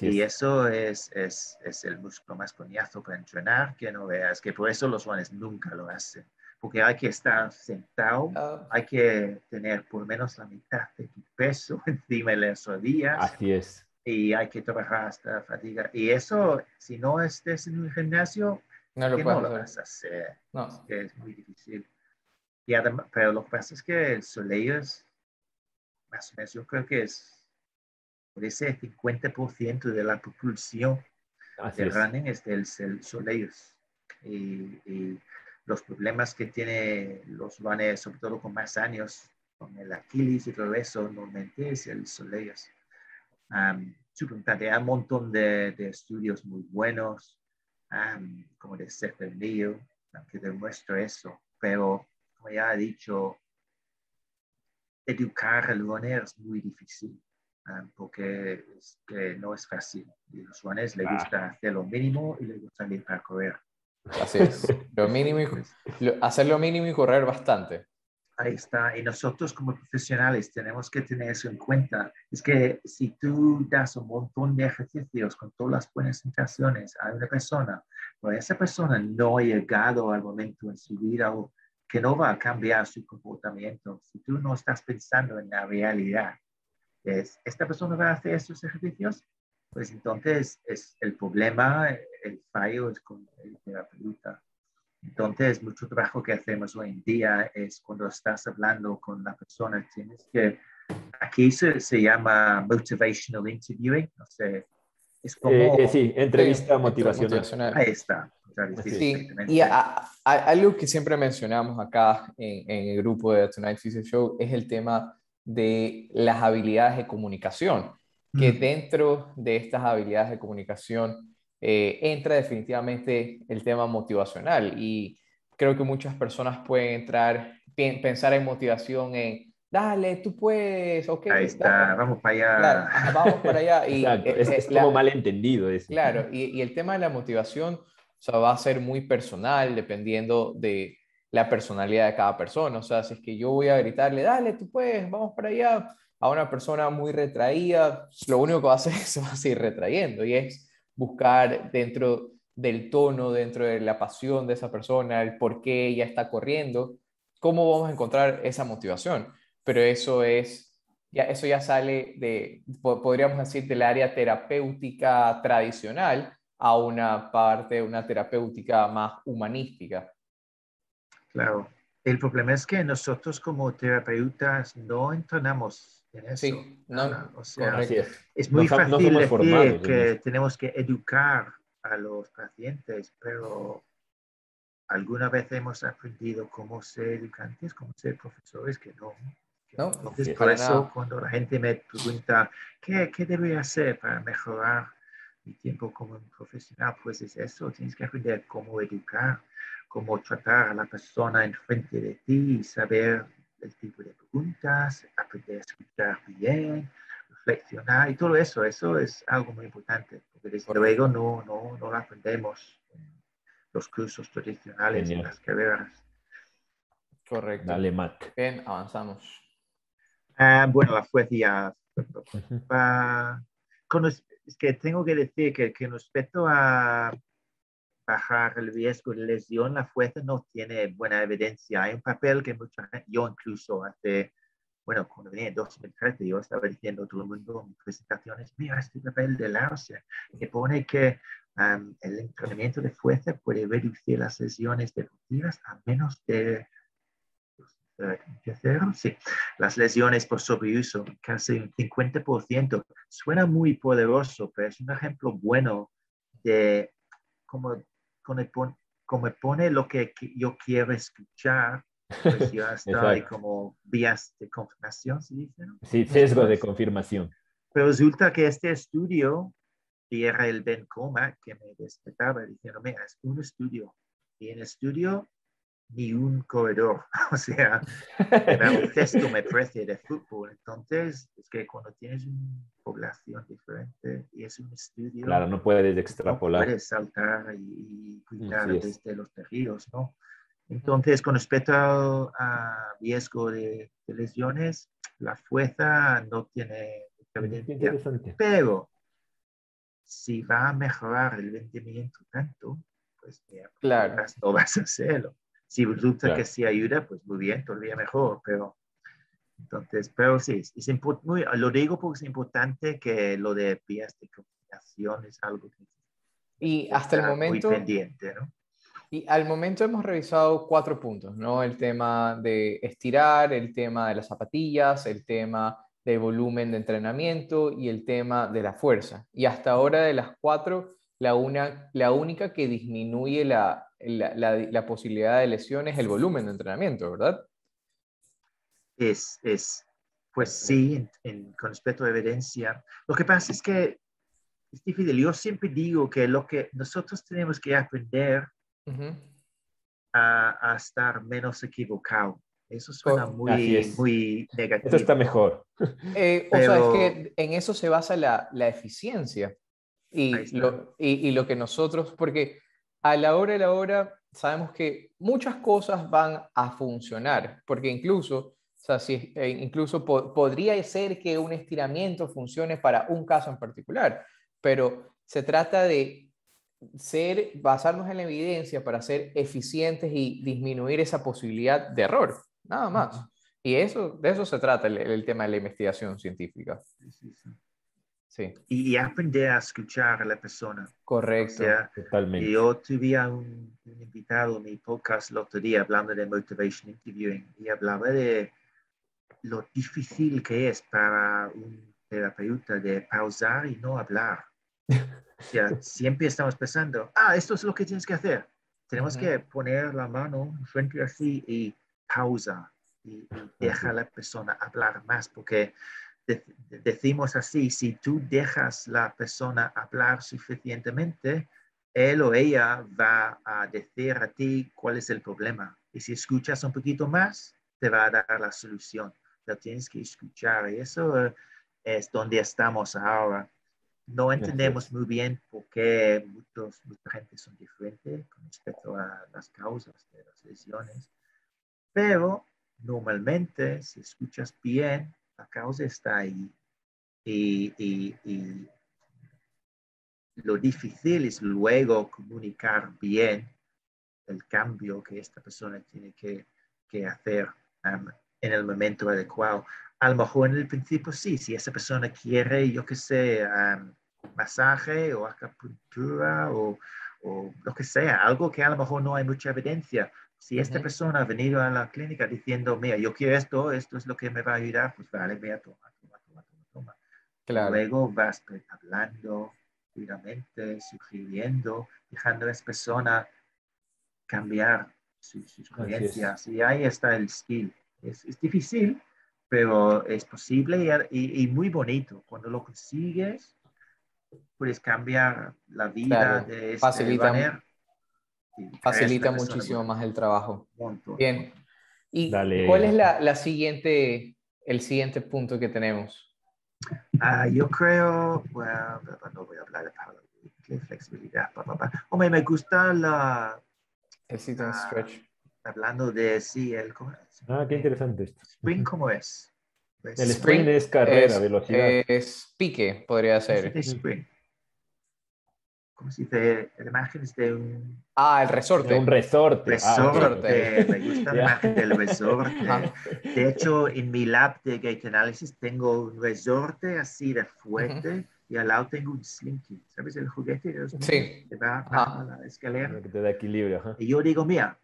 Y eso es, es, es, el músculo más coñazo para entrenar, que no veas, que por eso los guanes nunca lo hacen, porque hay que estar sentado, ah. hay que tener por lo menos la mitad de tu peso [LAUGHS] encima de las rodillas. Así es. Y hay que trabajar hasta fatiga. Y eso, si no estés en un gimnasio, no lo, no lo vas a hacer. No. Es muy difícil. Y además, pero lo que pasa es que el soleus más o menos yo creo que es por ese 50% de la propulsión de running es del soleus. Y, y, los problemas que tiene los runners, sobre todo con más años, con el Aquiles y todo eso, normalmente es el soleus. Um, Hay un montón de, de, estudios muy buenos, como de Stephen Neal, que demuestra eso. Pero, como ya he dicho, educar al runner es muy difícil. Porque es que no es fácil. Y los runners les gusta hacer lo mínimo y les gusta ir para correr. Así es. Lo mínimo y, hacer lo mínimo y correr bastante. Ahí está. Y nosotros como profesionales tenemos que tener eso en cuenta. Es que si tú das un montón de ejercicios con todas las buenas intenciones a una persona, pues esa persona no ha llegado al momento en su vida que no va a cambiar su comportamiento. Si tú no estás pensando en la realidad, es, ¿esta persona va a hacer esos ejercicios? Pues entonces es el problema, el fallo es con el terapeuta. Entonces, mucho trabajo que hacemos hoy en día es cuando estás hablando con la persona, tienes que, aquí se, se llama motivational interviewing, no sé, es como... Eh, eh, sí, entrevista motivacional. Ahí está. Sí, y algo que siempre mencionamos acá en, en, el grupo de Tonight Physical Show es el tema de las habilidades de comunicación, que mm. dentro de estas habilidades de comunicación eh, entra definitivamente el tema motivacional y creo que muchas personas pueden entrar, pensar en motivación en, dale, tú puedes, ok. Ahí está, vamos para allá. vamos para allá. [LAUGHS] Y, es, es, como malentendido eso. Claro, y, y, el tema de la motivación o sea, va a ser muy personal dependiendo de la personalidad de cada persona. O sea, si es que yo voy a gritarle, dale, tú puedes, vamos para allá, a una persona muy retraída, lo único que va a hacer [LAUGHS] es va a retrayendo y es buscar dentro del tono, dentro de la pasión de esa persona, el por qué ella está corriendo, cómo vamos a encontrar esa motivación. Pero eso es, ya, eso ya sale de, podríamos decir, del área terapéutica tradicional a una parte, una terapéutica más humanística. Claro. El problema es que nosotros como terapeutas no entrenamos Sí, no, o sea, es. muy fácil decir que tenemos que educar a los pacientes, pero alguna vez hemos aprendido cómo ser educantes, cómo ser profesores, que no. no Entonces, por eso, cuando la gente me pregunta, ¿qué, ¿qué debería hacer para mejorar mi tiempo como profesional? Pues es eso, tienes que aprender cómo educar, cómo tratar a la persona enfrente de ti y saber el tipo de preguntas, aprender a escuchar bien, reflexionar y todo eso. Eso es algo muy importante, porque desde luego no, no, no lo aprendemos en los cursos tradicionales, en las carreras. Correcto. Dale, Matt. Bien, avanzamos. Ah, bueno, la fuerza ya. [LAUGHS] es que tengo que decir que, que respecto a bajar el riesgo de lesión, la fuerza no tiene buena evidencia. Hay un papel que mucha gente, yo incluso hace, bueno, cuando venía en 2013, yo estaba diciendo a todo el mundo en presentaciones, mira este papel de Larsen, que pone que um, el entrenamiento de fuerza puede reducir las lesiones deportivas a menos de Sí, las lesiones por sobreuso, casi un 50%. Suena muy poderoso, pero es un ejemplo bueno de cómo como, pone lo que yo quiero escuchar, pues [LAUGHS] ya está ahí como vías de confirmación, ¿se dice? Sí, sesgo de confirmación. Pero resulta que este estudio, y era el Ben Coma, que me despertaba diciendo, mira, es un estudio. Y en el estudio ni un corredor. [LAUGHS] O sea, [LAUGHS] era un gesto, me parece, de fútbol. Entonces, es que cuando tienes una población diferente y es un estudio. Claro, no puedes extrapolar. No puedes saltar y, cuidar desde los tejidos, ¿no? Entonces, con respecto a riesgo de, lesiones, la fuerza no tiene evidencia. Pero, si va a mejorar el rendimiento tanto, pues claro. no vas a hacerlo. Si resulta que sí ayuda, pues muy bien, todavía mejor, pero entonces, pero sí, es, muy, lo digo porque es importante que lo de vías de comunicación es algo que y hasta el momento muy pendiente, ¿no? Y al momento hemos revisado cuatro puntos, ¿no? El tema de estirar, el tema de las zapatillas, el tema de volumen de entrenamiento y el tema de la fuerza. Y hasta ahora de las cuatro, la, una, la única que disminuye la, la, posibilidad de lesión es el volumen de entrenamiento, ¿verdad? Es, es pues sí, con respecto a evidencia. Lo que pasa es que es difícil. Yo siempre digo que lo que nosotros tenemos que aprender a, a, estar menos equivocado. Eso suena muy, muy negativo. Eso está mejor. [LAUGHS] Eh, o sea, es que en eso se basa la, la eficiencia. Y lo, y, y lo, que nosotros, porque a la hora de la hora sabemos que muchas cosas van a funcionar, porque incluso, o sea, si, eh, incluso podría ser que un estiramiento funcione para un caso en particular, pero se trata de ser, basarnos en la evidencia para ser eficientes y disminuir esa posibilidad de error, nada más. Y eso, de eso se trata el, tema de la investigación científica. Sí. Y aprender a escuchar a la persona. Correcto. Totalmente. Yo tuve un, un, invitado en mi podcast el otro día hablando de motivation interviewing y hablaba de lo difícil que es para un terapeuta de pausar y no hablar. [LAUGHS] O sea, siempre estamos pensando, ah, esto es lo que tienes que hacer. Tenemos que poner la mano frente así y pausa y, deja a la persona hablar más, porque decimos así, si tú dejas la persona hablar suficientemente, él o ella va a decir a ti cuál es el problema. Y si escuchas un poquito más, te va a dar la solución. Pero tienes que escuchar. Y eso es donde estamos ahora. No entendemos muy bien por qué muchos, mucha gente son diferentes con respecto a las causas de las lesiones, pero normalmente si escuchas bien, la causa está ahí y, y, lo difícil es luego comunicar bien el cambio que esta persona tiene que, que hacer um, en el momento adecuado a lo mejor en el principio sí, si esa persona quiere, yo que sé, masaje o acupuntura o, o, lo que sea, algo que a lo mejor no hay mucha evidencia. Si esta persona ha venido a la clínica diciendo, mira, yo quiero esto, esto es lo que me va a ayudar, pues vale, mira, toma, toma, toma, toma, toma. Luego vas hablando cuidadamente, sugiriendo, dejando a esa persona cambiar sus, creencias. Y ahí está el skill. Es, es difícil, pero es posible y, muy bonito. Cuando lo consigues, puedes cambiar la vida de este facilita, muchísimo más el trabajo. Bien. ¿Y cuál es la, la, siguiente, el siguiente punto que tenemos? Uh, yo creo, bueno, no voy a hablar de flexibilidad. Hombre, me gusta la... El sit and stretch hablando de sí, el... Ah, qué interesante esto. Spring, ¿cómo es? Pues, el sprint es carrera, velocidad. Es pique, podría ser. Sprint. ¿Cómo se dice? La imagen es de un... Ah, el resorte. un resorte. Resorte. Ah, [LAUGHS] Me gusta la imagen del resorte. De hecho, en mi lab de Gate Analysis tengo un resorte así de fuerte y al lado tengo un slinky. ¿Sabes el juguete? Sí. Que va a la escalera. Que te da equilibrio. Y yo digo, mira,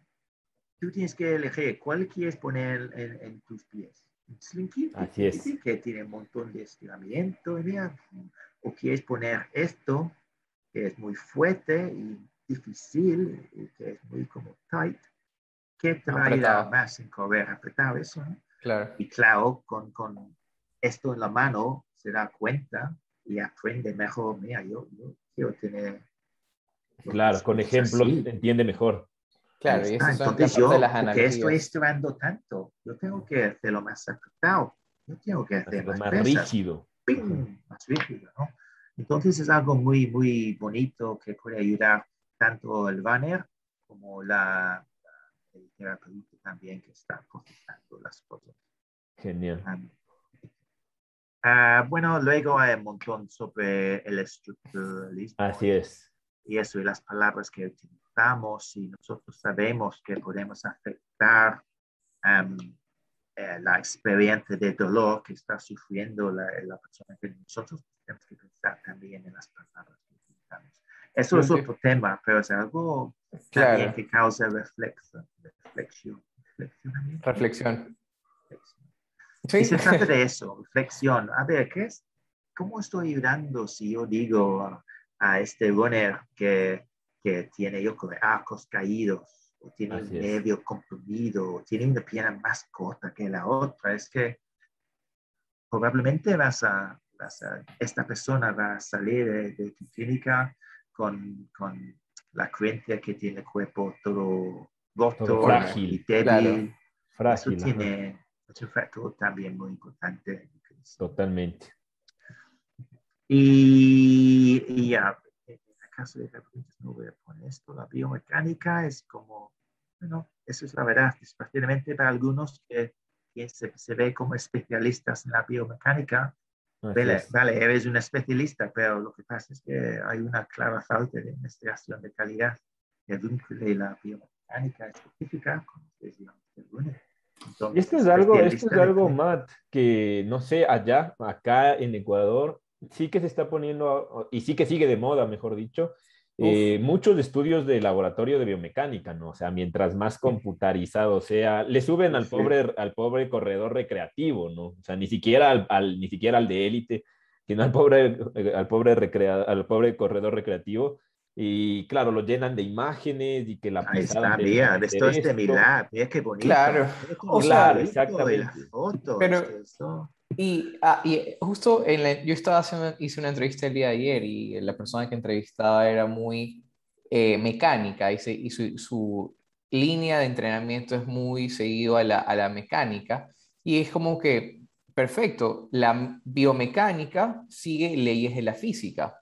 tú tienes que elegir cuál quieres poner en, tus pies. Un slinky, Así es. que tiene un montón de estiramiento, o quieres poner esto, que es muy fuerte y difícil, y que es muy como tight, que ayudar más en correr apretado eso. Claro. Y claro, con, con, esto en la mano se da cuenta y aprende mejor. Mira, yo, yo quiero tener... Claro, con ejemplos entiende mejor. Claro, y eso entonces yo, porque estoy estirando tanto, yo tengo que hacerlo más apretado, yo tengo que hacerlo más, rígido. Más rígido, ¿no? Entonces es algo muy, muy bonito que puede ayudar tanto el banner como la, el terapeuta también que está procesando las cosas. Genial. Uh, bueno, luego hay un montón sobre el estructuralismo. Así es. Y eso, y las palabras que utilizamos y nosotros sabemos que podemos afectar um, eh, la experiencia de dolor que está sufriendo la, la, persona que nosotros tenemos que pensar también en las palabras que utilizamos. Eso es otro tema, pero es algo también que causa reflexión. Reflexión. Reflexión. Sí. Y se trata de [LAUGHS] eso, reflexión. A ver, ¿qué es? ¿cómo estoy ayudando si yo digo a este runner que, que tiene yo como arcos caídos, o tiene un nervio comprimido, o tiene una pierna más corta que la otra, es que probablemente vas a, esta persona va a salir de, tu clínica con, con, la creencia que tiene el cuerpo todo roto frágil, y débil. Frágil, Eso tiene un factor también muy importante. Totalmente. Y, y ya, en el caso de no voy a poner esto, la biomecánica es como, bueno, eso es la verdad, especialmente para algunos que, se, se, ve como especialistas en la biomecánica. Vale, vale, eres un especialista, pero lo que pasa es que hay una clara falta de investigación de calidad que vincule la biomecánica específica con Entonces, esto es algo, esto es algo, Matt, que no sé, allá, acá en Ecuador, sí que se está poniendo, y sí que sigue de moda, mejor dicho, eh, muchos estudios de laboratorio de biomecánica, ¿no? O sea, mientras más computarizado sea, le suben al pobre, al pobre corredor recreativo, ¿no? O sea, ni siquiera al, ni siquiera al de élite, sino al pobre, eh, al pobre, recrea, al pobre corredor recreativo. Y claro, lo llenan de imágenes y que la Ahí está, mira, esto es de Milán, mira qué bonito. Claro, claro, exactamente. Pero, y, ah, y justo en la, yo estaba haciendo, hice una entrevista el día de ayer y la persona que entrevistaba era muy eh, mecánica y, y su, línea de entrenamiento es muy seguido a la, a la mecánica y es como que, perfecto, la biomecánica sigue leyes de la física,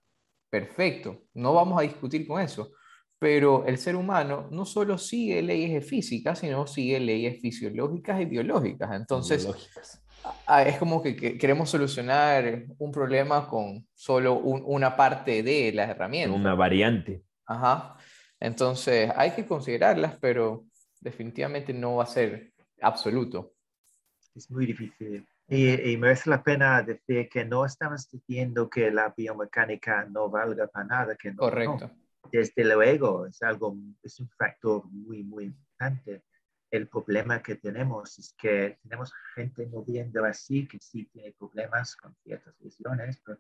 perfecto, no vamos a discutir con eso, pero el ser humano no solo sigue leyes de física, sino sigue leyes fisiológicas y biológicas. Entonces, Ah, es como que, queremos solucionar un problema con solo una parte de las herramientas. Una variante. Ajá. Entonces, hay que considerarlas, pero definitivamente no va a ser absoluto. Es muy difícil. Y, y, merece la pena decir que no estamos diciendo que la biomecánica no valga para nada. Que no, Correcto. Desde luego, es algo, es un factor muy, muy importante el problema que tenemos es que tenemos gente moviendo así que sí tiene problemas con ciertas lesiones, pero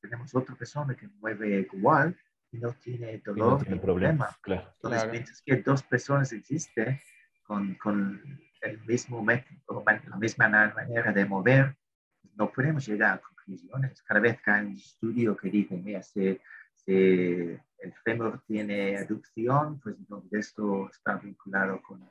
tenemos otra persona que mueve igual y no tiene dolor no tiene problema. Claro. Entonces, mientras que dos personas existen con, con el mismo método, la misma manera de mover, no podemos llegar a conclusiones. Cada vez que hay un estudio que dice, mira, si, si el fémur tiene aducción, pues entonces esto está vinculado con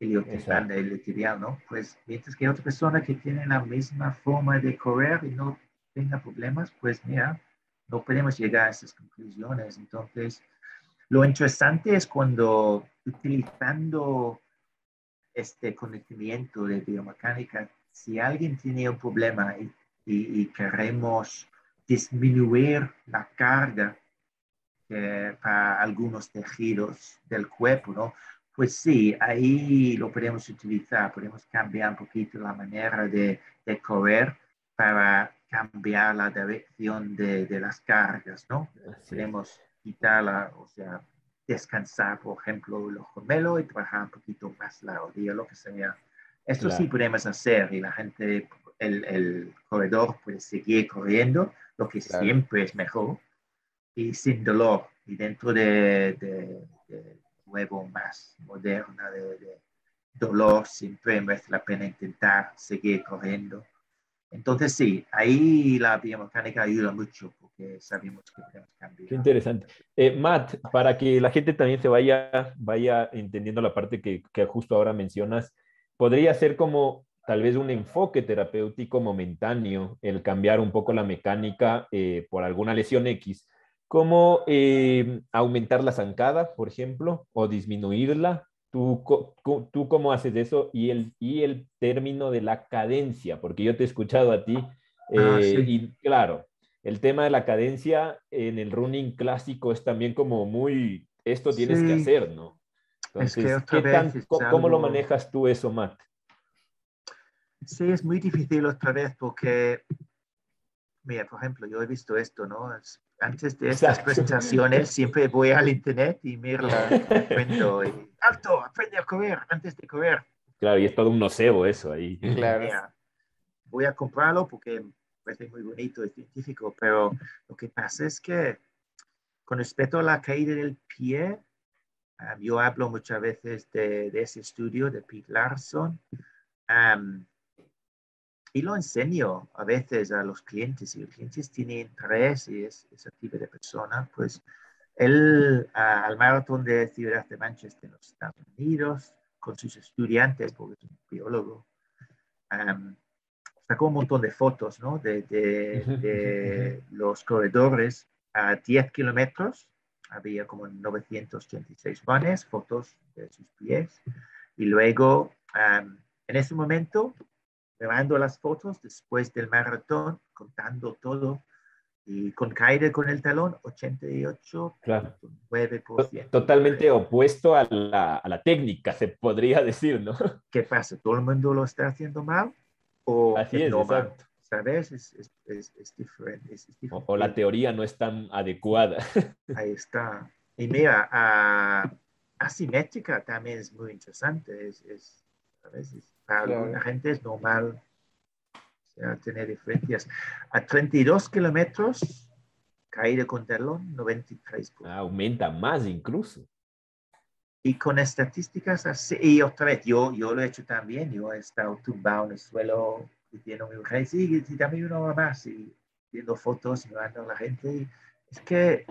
iliotibial, ¿no? Pues mientras que otra persona que tiene la misma forma de correr y no tenga problemas, pues mira, no podemos llegar a esas conclusiones. Entonces, lo interesante es cuando utilizando este conocimiento de biomecánica, si alguien tiene un problema y, y, queremos disminuir la carga eh, para algunos tejidos del cuerpo, ¿no? Pues sí, ahí lo podemos utilizar, podemos cambiar un poquito la manera de, correr para cambiar la dirección de, las cargas, ¿no? Podemos quitarla, o sea, descansar, por ejemplo, los gemelos y trabajar un poquito más la rodilla, lo que sea. Esto sí podemos hacer y la gente, el, corredor puede seguir corriendo, lo que siempre es mejor, y sin dolor. Y dentro de nuevo, más moderna de, dolor, siempre merece la pena intentar seguir corriendo. Entonces sí, ahí la biomecánica ayuda mucho porque sabemos que podemos cambiar. Qué interesante. Eh, Matt, para que la gente también se vaya, vaya entendiendo la parte que, que justo ahora mencionas, podría ser como tal vez un enfoque terapéutico momentáneo, el cambiar un poco la mecánica eh, por alguna lesión X, cómo eh, aumentar la zancada, por ejemplo, o disminuirla. ¿Tú, ¿Tú cómo haces eso? Y el, y el término de la cadencia, porque yo te he escuchado a ti, ah, eh, y claro, el tema de la cadencia en el running clásico es también como muy, esto tienes que hacer, ¿no? Entonces, ¿cómo, lo manejas tú eso, Matt? Sí, es muy difícil otra vez porque, mira, por ejemplo, yo he visto esto, ¿no? antes de estas presentaciones siempre voy al internet y miro el cuento y alto, aprende a correr antes de correr. Claro, y es todo un nocebo eso ahí. Claro. voy a comprarlo porque parece muy bonito, es científico, pero lo que pasa es que con respecto a la caída del pie, um, yo hablo muchas veces de, de, ese estudio de Pete Larson um, y lo enseño a veces a los clientes. Si los clientes tienen interés y es ese tipo de persona, pues él uh, al maratón de Ciudad de Manchester en los Estados Unidos, con sus estudiantes, porque es un biólogo, um, sacó un montón de fotos ¿no? de, de, de los corredores a 10 kilómetros. Había como 986 runners, fotos de sus pies. Y luego, um, en ese momento, grabando las fotos después del maratón, contando todo, y con caída con el talón, 88,9%. Claro. Totalmente opuesto a la, a la, técnica, se podría decir, ¿no? ¿Qué pasa? ¿Todo el mundo lo está haciendo mal? ¿O Así es, exacto. ¿Sabes? Es, es, es, es diferente, o, o, la teoría no es tan adecuada. [LAUGHS] Ahí está. Y mira, uh, asimétrica también es muy interesante. Es, es, ¿sabes? Para claro. alguna gente es normal o sea, tener diferencias. A 32 kilómetros, caída con talón, 93. Ah, aumenta más incluso. Y con estadísticas así, y otra vez, yo, yo lo he hecho también, yo he estado tumbado en el suelo diciendo mi mujer, sí, sí, dame uno más, y viendo fotos, mirando a la gente. Y es que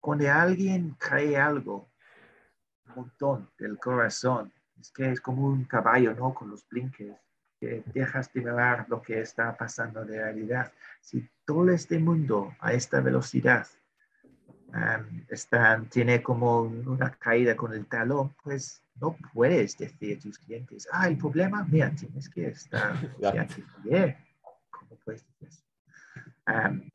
cuando alguien cree algo, un montón del corazón, es que es como un caballo, ¿no? Con los blinkers, que dejas de ver lo que está pasando de realidad. Si todo este mundo a esta velocidad um, están, tiene como una caída con el talón, pues no puedes decir a tus clientes, ah, el problema, mira, tienes que estar, [LAUGHS] ¿cómo puedes decir eso? Um,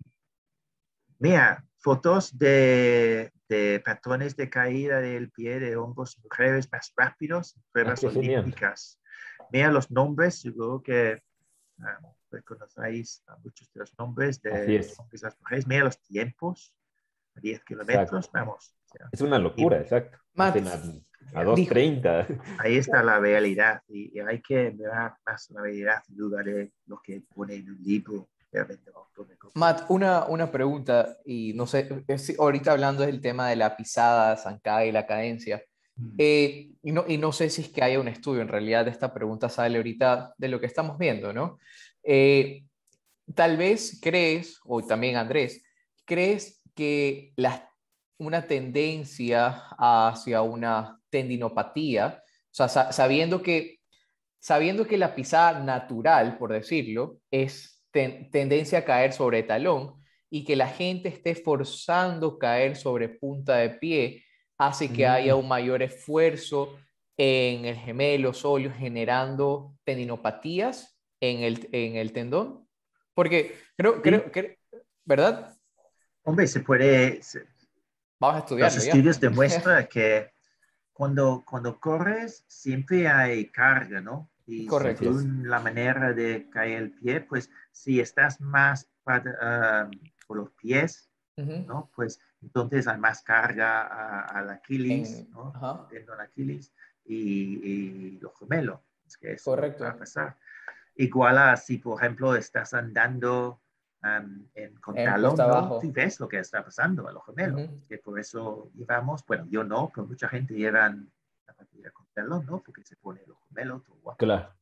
mira, fotos de, de, patrones de caída del pie de hongos mujeres más rápidos, pruebas ah, olímpicas. Mira los nombres, seguro que um, reconocéis a muchos de los nombres de esas mujeres. Mira los tiempos, 10 kilómetros, vamos. O sea, es una locura, y, exacto. Matt, a 2.30. Ahí está la realidad y, y, hay que ver más la realidad en lugar de lo que pone en un libro. Matt, una, una pregunta, y no sé, es, ahorita hablando del tema de la pisada, zancada y la cadencia, mm. eh, y, no, y no sé si es que haya un estudio, en realidad esta pregunta sale ahorita de lo que estamos viendo, ¿no? Eh, tal vez crees, o también Andrés, crees que la, una tendencia hacia una tendinopatía, o sea, sabiendo que, sabiendo que la pisada natural, por decirlo, es tendencia a caer sobre talón y que la gente esté forzando caer sobre punta de pie, hace que haya mm. un mayor esfuerzo en el gemelo sóleo, generando tendinopatías en el, en el tendón. Porque creo, creo que, ¿verdad? Hombre, se puede... Vamos a estudiar. Los estudios [LAUGHS] demuestran que cuando, cuando corres siempre hay carga, ¿no? Y Correcto. según la manera de caer el pie, pues si estás más para, uh, por los pies, uh -huh. ¿no? Pues entonces hay más carga al Aquiles, en, ¿no? Uh -huh. Aquiles y, y, los gemelos. Es que eso Correcto. va a pasar. Igual a si, por ejemplo, estás andando um, en, con en talón, ¿no? tú ves lo que está pasando a los gemelos. -huh. Que por eso llevamos, bueno, yo no, pero mucha gente lleva la partida con talón, ¿no? Porque se pone los gemelos. Claro.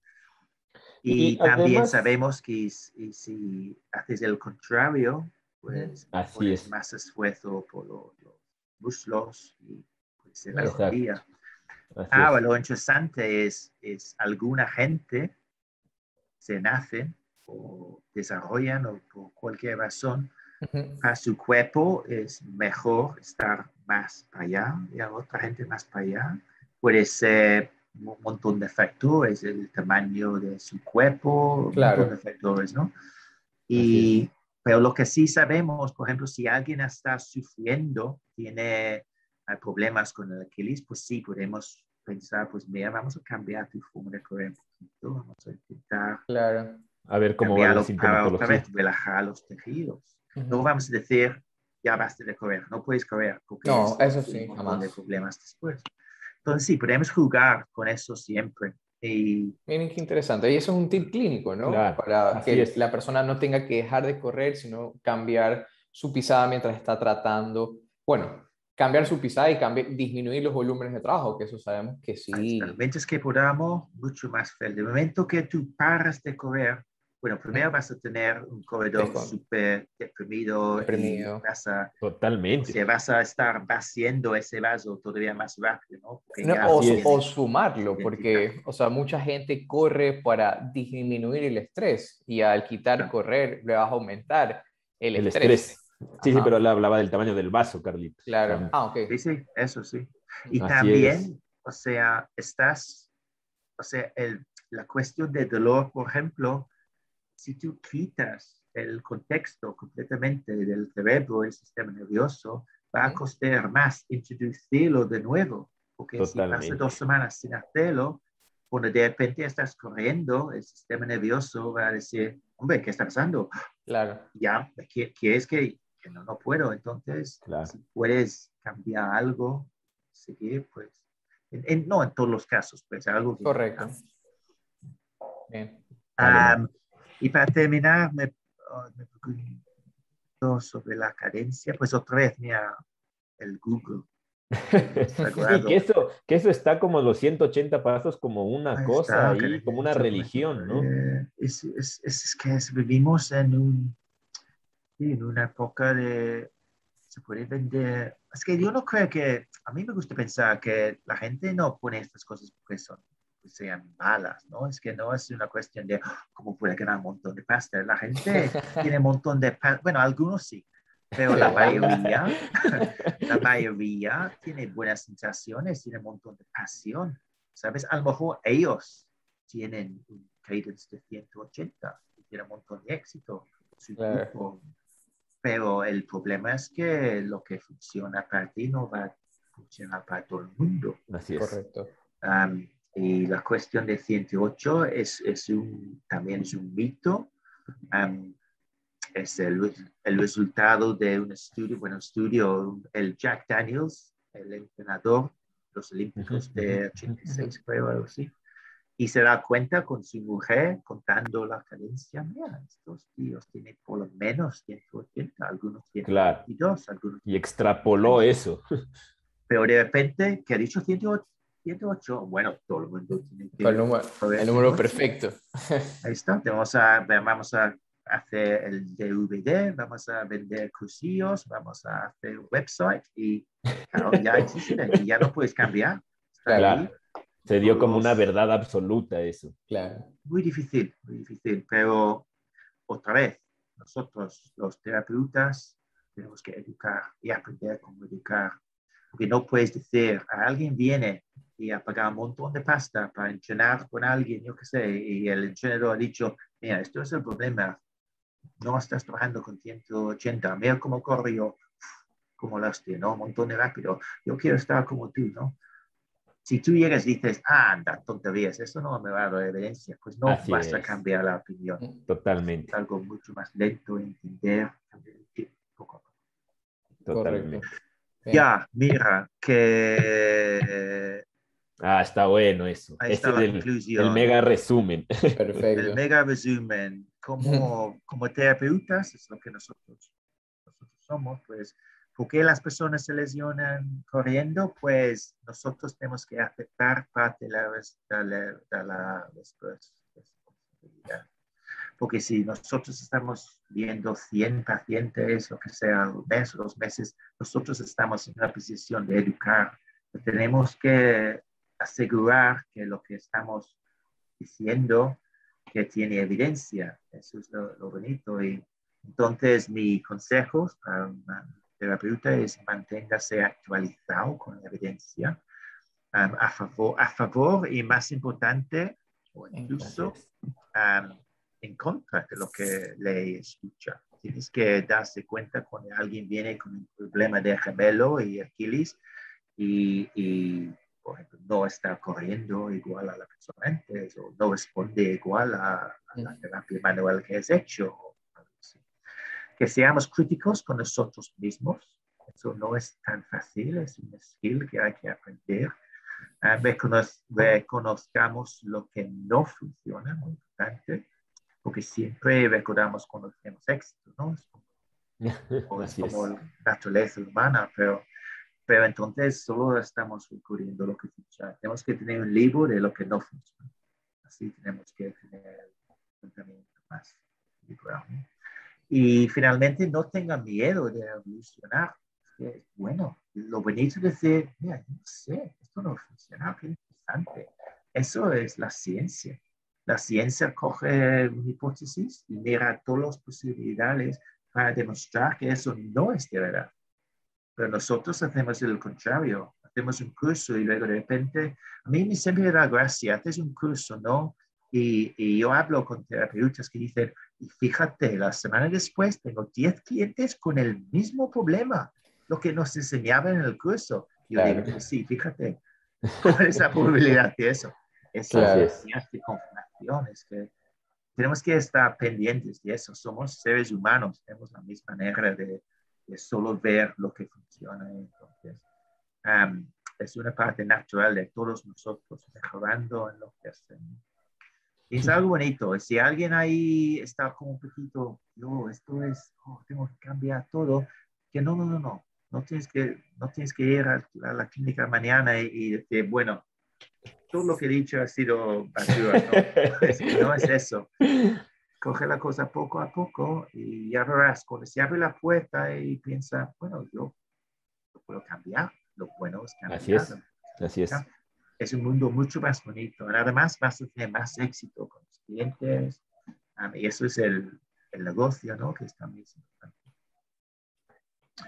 Y, y, también además, sabemos que si, si, haces el contrario, pues Así pones es. más esfuerzo por los, los muslos y pues la rodilla. Ahora, lo interesante es, es alguna gente se nacen o desarrollan o por cualquier razón, uh -huh. a su cuerpo es mejor estar más para allá y a otra gente más para allá. Puede ser un montón de factores, el tamaño de su cuerpo, claro. un montón de factores, ¿no? Y, pero lo que sí sabemos, por ejemplo, si alguien está sufriendo, tiene problemas con el Aquiles, pues sí, podemos pensar, pues mira, vamos a cambiar tu forma de correr un poquito, vamos a intentar claro. a ver cómo va la. Para otra vez relajar los tejidos. Uh -huh. No vamos a decir, ya basta de correr, no puedes correr. Porque no, eso sí, jamás. de problemas después. Entonces sí, podemos jugar con eso siempre. Y... Miren qué interesante. Y eso es un tip clínico, ¿no? Claro, Para que es. la persona no tenga que dejar de correr, sino cambiar su pisada mientras está tratando, bueno, cambiar su pisada y cambiar, disminuir los volúmenes de trabajo, que eso sabemos que sí. Mientras que podamos, mucho más fácil. De momento que tú paras de correr, bueno, primero vas a tener un corredor súper deprimido, deprimido. vas a, Totalmente. O sea, vas a estar vaciando ese vaso todavía más rápido, ¿no? o, o, sumarlo, porque, o sea, mucha gente corre para disminuir el estrés y al quitar correr le vas a aumentar el, el estrés. Sí, sí, pero él hablaba del tamaño del vaso, Carlitos. Claro. Ah, ok. Sí, sí, eso sí. Y también, o sea, estás, o sea, el, la cuestión de dolor, por ejemplo, si tú quitas el contexto completamente del cerebro, el sistema nervioso, va a costar más introducirlo de nuevo, porque si pasa dos semanas sin hacerlo, cuando de repente estás corriendo, el sistema nervioso va a decir, hombre, ¿qué está pasando? Claro. Ya, ¿quieres que, que no, no puedo? Entonces, si puedes cambiar algo, seguir, pues, no en todos los casos, pues algo. Correcto. Bien. Y para terminar, me, oh, me pregunto sobre la cadencia, pues otra vez, mira, el Google. [LAUGHS] sí, que eso, que eso está como los 180 pasos como una cosa ahí, como una religión, ¿no? Eh, es, es, es, que vivimos en, un, en una época de, se puede vender, es que yo no creo que, a mí me gusta pensar que la gente no pone estas cosas porque son sean malas, ¿no? Es que no es una cuestión de ah, cómo puede ganar un montón de pasta. La gente [LAUGHS] tiene un montón de pasta, bueno, algunos sí, pero la mayoría, [LAUGHS] la mayoría tiene buenas sensaciones, tiene un montón de pasión, ¿sabes? A lo mejor ellos tienen un cadence de 180 y tienen un montón de éxito. Pero el problema es que lo que funciona para ti no va a funcionar para todo el mundo. Así es. Correcto. Y la cuestión de 108 es, es un, también es un mito. es el, el, resultado de un estudio, bueno, estudio, el Jack Daniels, el entrenador, los Olímpicos de 86, creo, algo así. Y se da cuenta con su mujer contando la cadencia. Mira, estos tíos tienen por lo menos 180, algunos tienen claro. 22, algunos. Y extrapoló eso. [LAUGHS] Pero de repente, que ha dicho 108, 8, bueno, todo el mundo tiene que... El número, el número perfecto. [LAUGHS] Ahí está, vamos a, vamos a hacer el DVD, vamos a vender cursillos, vamos a hacer un website y ya existe y ya no puedes cambiar. Claro. Se dio como una verdad absoluta eso. Claro. Muy difícil, muy difícil, pero otra vez, nosotros los terapeutas tenemos que educar y aprender cómo educar. Porque no puedes decir, a alguien viene y ha pagado un montón de pasta para entrenar con alguien, yo qué sé, y el entrenador ha dicho, mira, esto es el problema, no estás trabajando con 180, mira cómo corro yo, como la hostia, ¿no? Un montón de rápido, yo quiero estar como tú, ¿no? Si tú llegas y dices, ah, anda, tonterías, eso no me va a dar evidencia, pues no vas a cambiar la opinión. Totalmente. Es algo mucho más lento, entender, poco a poco. Totalmente. Ya, mira, que Ah, está bueno eso. Ahí este está el, el, mega resumen. [LAUGHS] Perfecto. El mega resumen. Como, [LAUGHS] como terapeutas, es lo que nosotros, nosotros somos, pues, ¿por qué las personas se lesionan corriendo? Pues nosotros tenemos que aceptar parte de la, de la, responsabilidad. Porque si nosotros estamos viendo 100 pacientes, lo que sea, un mes o dos meses, nosotros estamos en una posición de educar. Tenemos que asegurar que lo que estamos diciendo que tiene evidencia. Eso es lo, bonito. Y entonces mi consejo para un terapeuta es manténgase actualizado con la evidencia um, a, favor, a favor y más importante, o incluso um, en contra de lo que le escucha. Tienes que darse cuenta cuando alguien viene con un problema de gemelo y Aquiles y, y por ejemplo, no está corriendo igual a la persona antes o no responde igual a, la terapia manual que has hecho. Que seamos críticos con nosotros mismos. Eso no es tan fácil, es un skill que hay que aprender. Uh, reconozcamos lo que no funciona, muy importante, porque siempre recordamos cuando tenemos éxito, ¿no? [LAUGHS] o es como la naturaleza humana, pero, pero entonces solo estamos recurriendo lo que funciona. Tenemos que tener un libro de lo que no funciona. Así tenemos que tener un pensamiento más liberal. Y finalmente no tengan miedo de evolucionar. bueno, lo bonito de decir, mira, no sé, esto no funciona, qué interesante. Eso es la ciencia. La ciencia coge una hipótesis y mira todas las posibilidades para demostrar que eso no es de verdad. Pero nosotros hacemos el contrario. Hacemos un curso y luego de repente, a mí siempre me da gracia, haces un curso, ¿no? Y, y, yo hablo con terapeutas que dicen, y fíjate, la semana después tengo 10 clientes con el mismo problema, lo que nos enseñaban en el curso. Y yo digo, pues sí, fíjate, ¿cuál es la probabilidad de eso? [LAUGHS] Eso es de confirmación, es que tenemos que estar pendientes de eso. Somos seres humanos, tenemos la misma manera de, de solo ver lo que funciona. Entonces, es una parte natural de todos nosotros mejorando en lo que hacemos. Y es algo bonito. Si alguien ahí está como un poquito, no, esto es, oh, tengo que cambiar todo, que no, no, no, no. No tienes que, no tienes que ir a, la clínica mañana y, decir, bueno, todo lo que he dicho ha sido basura. No, es, no es eso. Coge la cosa poco a poco y ya verás, cuando se abre la puerta y piensa, bueno, yo lo puedo cambiar, lo bueno es cambiar. Así es, así es es un mundo mucho más bonito. Además, vas a tener más éxito con los clientes. y eso es el, el, negocio, ¿no? Que está muy importante.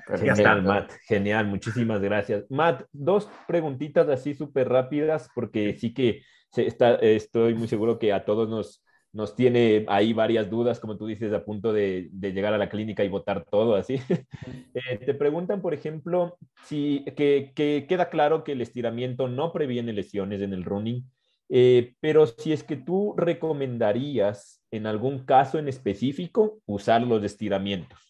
Genial, Matt. Genial, muchísimas gracias. Matt, dos preguntitas así súper rápidas, porque sí que está, estoy muy seguro que a todos nos, nos tiene ahí varias dudas, como tú dices, a punto de, llegar a la clínica y votar todo así. [LAUGHS] Eh, te preguntan, por ejemplo, si que, queda claro que el estiramiento no previene lesiones en el running, eh, pero si es que tú recomendarías en algún caso en específico usar los estiramientos.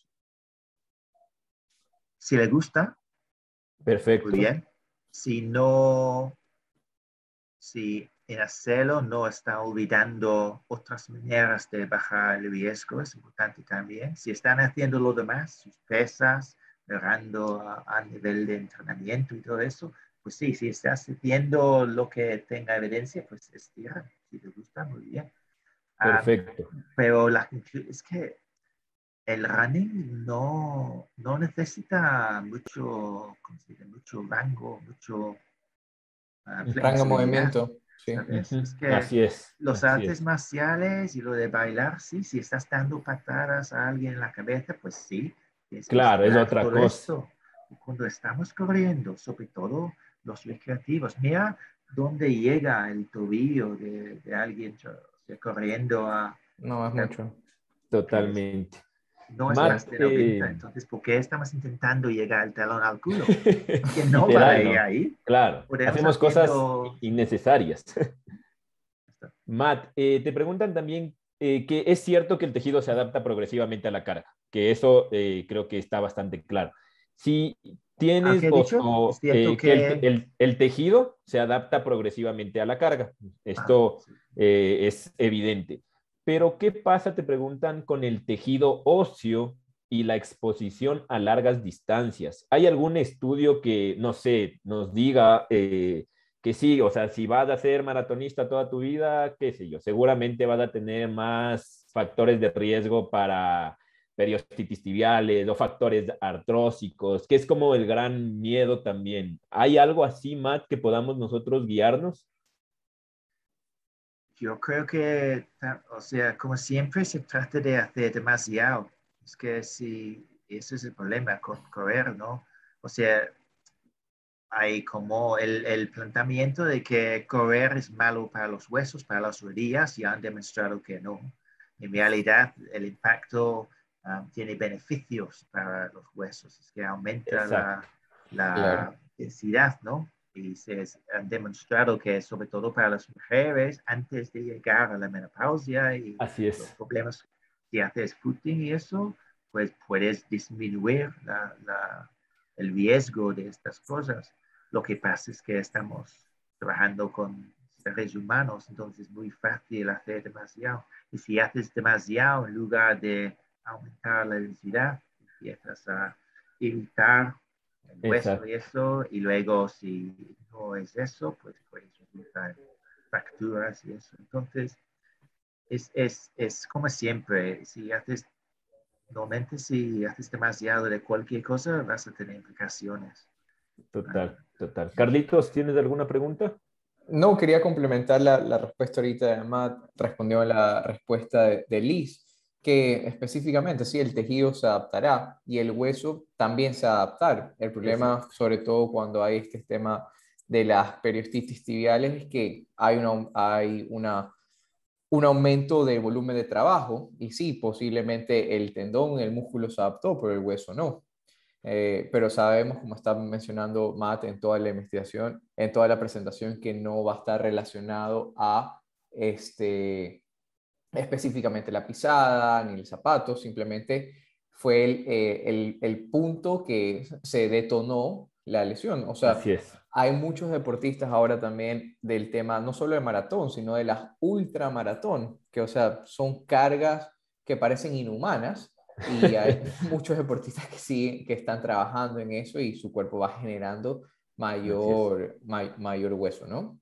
Si le gusta. Perfecto. bien. Si no, si en hacerlo no está olvidando otras maneras de bajar el riesgo, es importante también. Si están haciendo lo demás, sus pesas, llegando a, nivel de entrenamiento y todo eso, pues sí, si estás haciendo lo que tenga evidencia, pues estira. Si te gusta, muy bien. Ah, Perfecto. pero la, es que el running no, no necesita mucho, mucho rango, mucho... Uh, rango movimiento. Es que así es. Los artes marciales y lo de bailar, sí, si estás dando patadas a alguien en la cabeza, pues sí. claro, es otra cosa. Cuando estamos corriendo, sobre todo los recreativos, mira dónde llega el tobillo de, de alguien corriendo a... No, es mucho. Totalmente no es más de 90. Entonces, ¿por qué estamos intentando llegar al talón al culo? [LAUGHS] Que no va ahí. Claro, hacemos cosas innecesarias. [LAUGHS] Matt, eh, te preguntan también eh, que es cierto que el tejido se adapta progresivamente a la carga, que eso eh, creo que está bastante claro. Si tienes o, que, el, tejido se adapta progresivamente a la carga, esto ah, es evidente. Pero, ¿qué pasa, te preguntan, con el tejido óseo y la exposición a largas distancias? ¿Hay algún estudio que, no sé, nos diga eh, que sí, o sea, si vas a ser maratonista toda tu vida, qué sé yo, seguramente vas a tener más factores de riesgo para periostitis tibiales o factores artrósicos, que es como el gran miedo también. ¿Hay algo así, Matt, que podamos nosotros guiarnos? Yo creo que, o sea, como siempre se trata de hacer demasiado. Es que si, ese es el problema con correr, ¿no? O sea, hay como el, el planteamiento de que correr es malo para los huesos, para las rodillas, y han demostrado que no. En realidad, el impacto um, tiene beneficios para los huesos, es que aumenta la, la densidad, ¿no? Y se han demostrado que sobre todo para las mujeres, antes de llegar a la menopausia y Así es. los problemas, si haces footing y eso, pues puedes disminuir la, la, el riesgo de estas cosas. Lo que pasa es que estamos trabajando con seres humanos, entonces es muy fácil hacer demasiado. Y si haces demasiado en lugar de aumentar la densidad, empiezas a irritar el hueso y eso, y luego si no es eso, pues puedes resultar fracturas y eso. Entonces, es, es, es como siempre, si haces, normalmente si haces demasiado de cualquier cosa, vas a tener implicaciones. Total, total. Carlitos, ¿tienes alguna pregunta? No, quería complementar la, la respuesta ahorita de Matt, respondió a la respuesta de, Liz, que específicamente sí, el tejido se adaptará y el hueso también se adaptar. El problema, sobre todo cuando hay este tema de las periostitis tibiales, es que hay, una, hay una, un aumento de volumen de trabajo y sí, posiblemente el tendón, el músculo se adaptó, pero el hueso no. Eh, pero sabemos, como está mencionando Matt en toda la investigación, en toda la presentación, que no va a estar relacionado a este, específicamente la pisada ni el zapato, simplemente fue el, eh, el, el punto que se detonó la lesión. O sea, hay muchos deportistas ahora también del tema, no solo de maratón, sino de las ultramaratón, que, o sea, son cargas que parecen inhumanas, y hay [LAUGHS] muchos deportistas que sí, que están trabajando en eso y su cuerpo va generando mayor, mayor hueso, ¿no?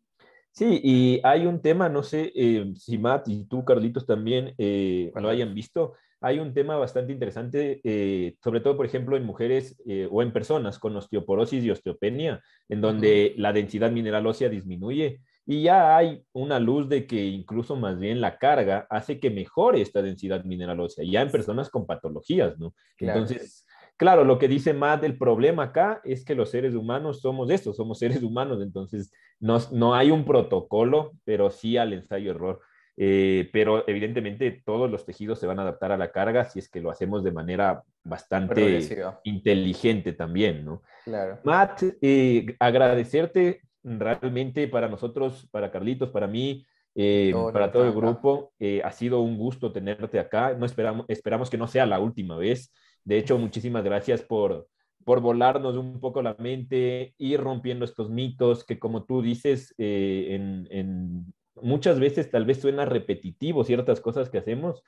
Sí, y hay un tema, no sé eh, si Matt y tú, Carlitos, también eh, lo hayan visto. Hay un tema bastante interesante, eh, sobre todo, por ejemplo, en mujeres o en personas con osteoporosis y osteopenia, en donde la densidad mineral ósea disminuye. Y ya hay una luz de que incluso más bien la carga hace que mejore esta densidad mineral ósea, ya en personas con patologías, ¿no? Entonces, claro, lo que dice Matt, el problema acá es que los seres humanos somos estos, somos seres humanos, entonces no, no hay un protocolo, pero sí al ensayo-error. Eh, pero evidentemente todos los tejidos se van a adaptar a la carga si es que lo hacemos de manera bastante inteligente también, ¿no? Claro. Matt, eh, agradecerte realmente para nosotros, para Carlitos, para mí, eh, para todo el grupo, eh, ha sido un gusto tenerte acá. No esperamos, esperamos que no sea la última vez. De hecho, muchísimas gracias por, por volarnos un poco la mente, ir rompiendo estos mitos que, como tú dices, eh, en, muchas veces tal vez suena repetitivo ciertas cosas que hacemos,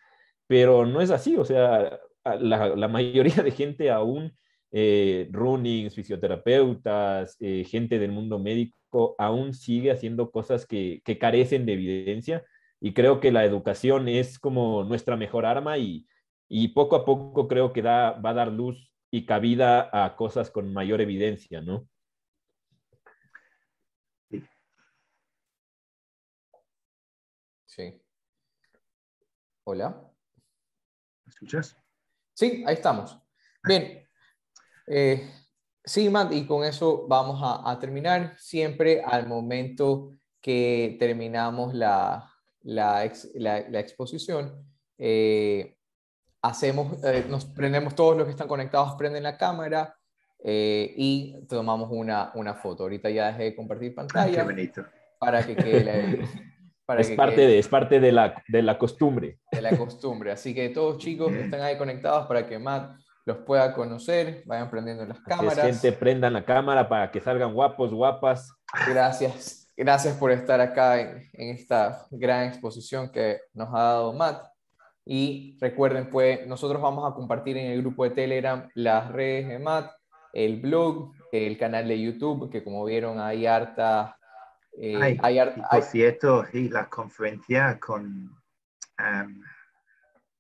pero no es así. O sea, la, mayoría de gente aún eh, runnings, fisioterapeutas, eh, gente del mundo médico, aún sigue haciendo cosas que, carecen de evidencia y creo que la educación es como nuestra mejor arma y, poco a poco creo que da, va a dar luz y cabida a cosas con mayor evidencia, ¿no? Sí. Hola. ¿Me escuchas? Sí, ahí estamos. Bien, eh, sí, Matt, y con eso vamos a, terminar. Siempre al momento que terminamos la, la, exposición, eh, hacemos, eh, nos prendemos todos los que están conectados, prenden la cámara y tomamos una, una foto. Ahorita ya dejé de compartir pantalla. Para que quede [LAUGHS] para es, parte de, es parte de la, de la costumbre. De la costumbre. Así que todos chicos que están ahí conectados para que Matt los pueda conocer, vayan prendiendo las cámaras. gente, prendan la cámara para que salgan guapos, guapas. Gracias, gracias por estar acá en, esta gran exposición que nos ha dado Matt. Y recuerden, pues nosotros vamos a compartir en el grupo de Telegram las redes de Matt, el blog, el canal de YouTube, que como vieron hay harta... Eh, hay, por cierto, y la conferencia con... Um,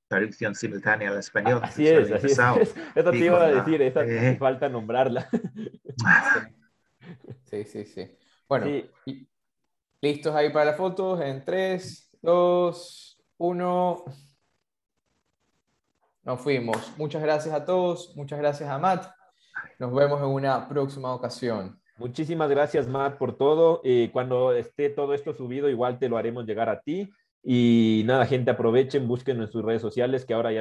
traducción simultánea al español. Así es, así es. [LAUGHS] Eso te iba a decir, esa eh. falta nombrarla. [LAUGHS] Sí, sí, sí. Bueno, listos ahí para las fotos en 3, 2, 1. Nos fuimos. Muchas gracias a todos, muchas gracias a Matt. Nos vemos en una próxima ocasión. Muchísimas gracias, Matt, por todo. Eh, cuando esté todo esto subido, igual te lo haremos llegar a ti. Y nada, gente, aprovechen, busquen en sus redes sociales que ahora ya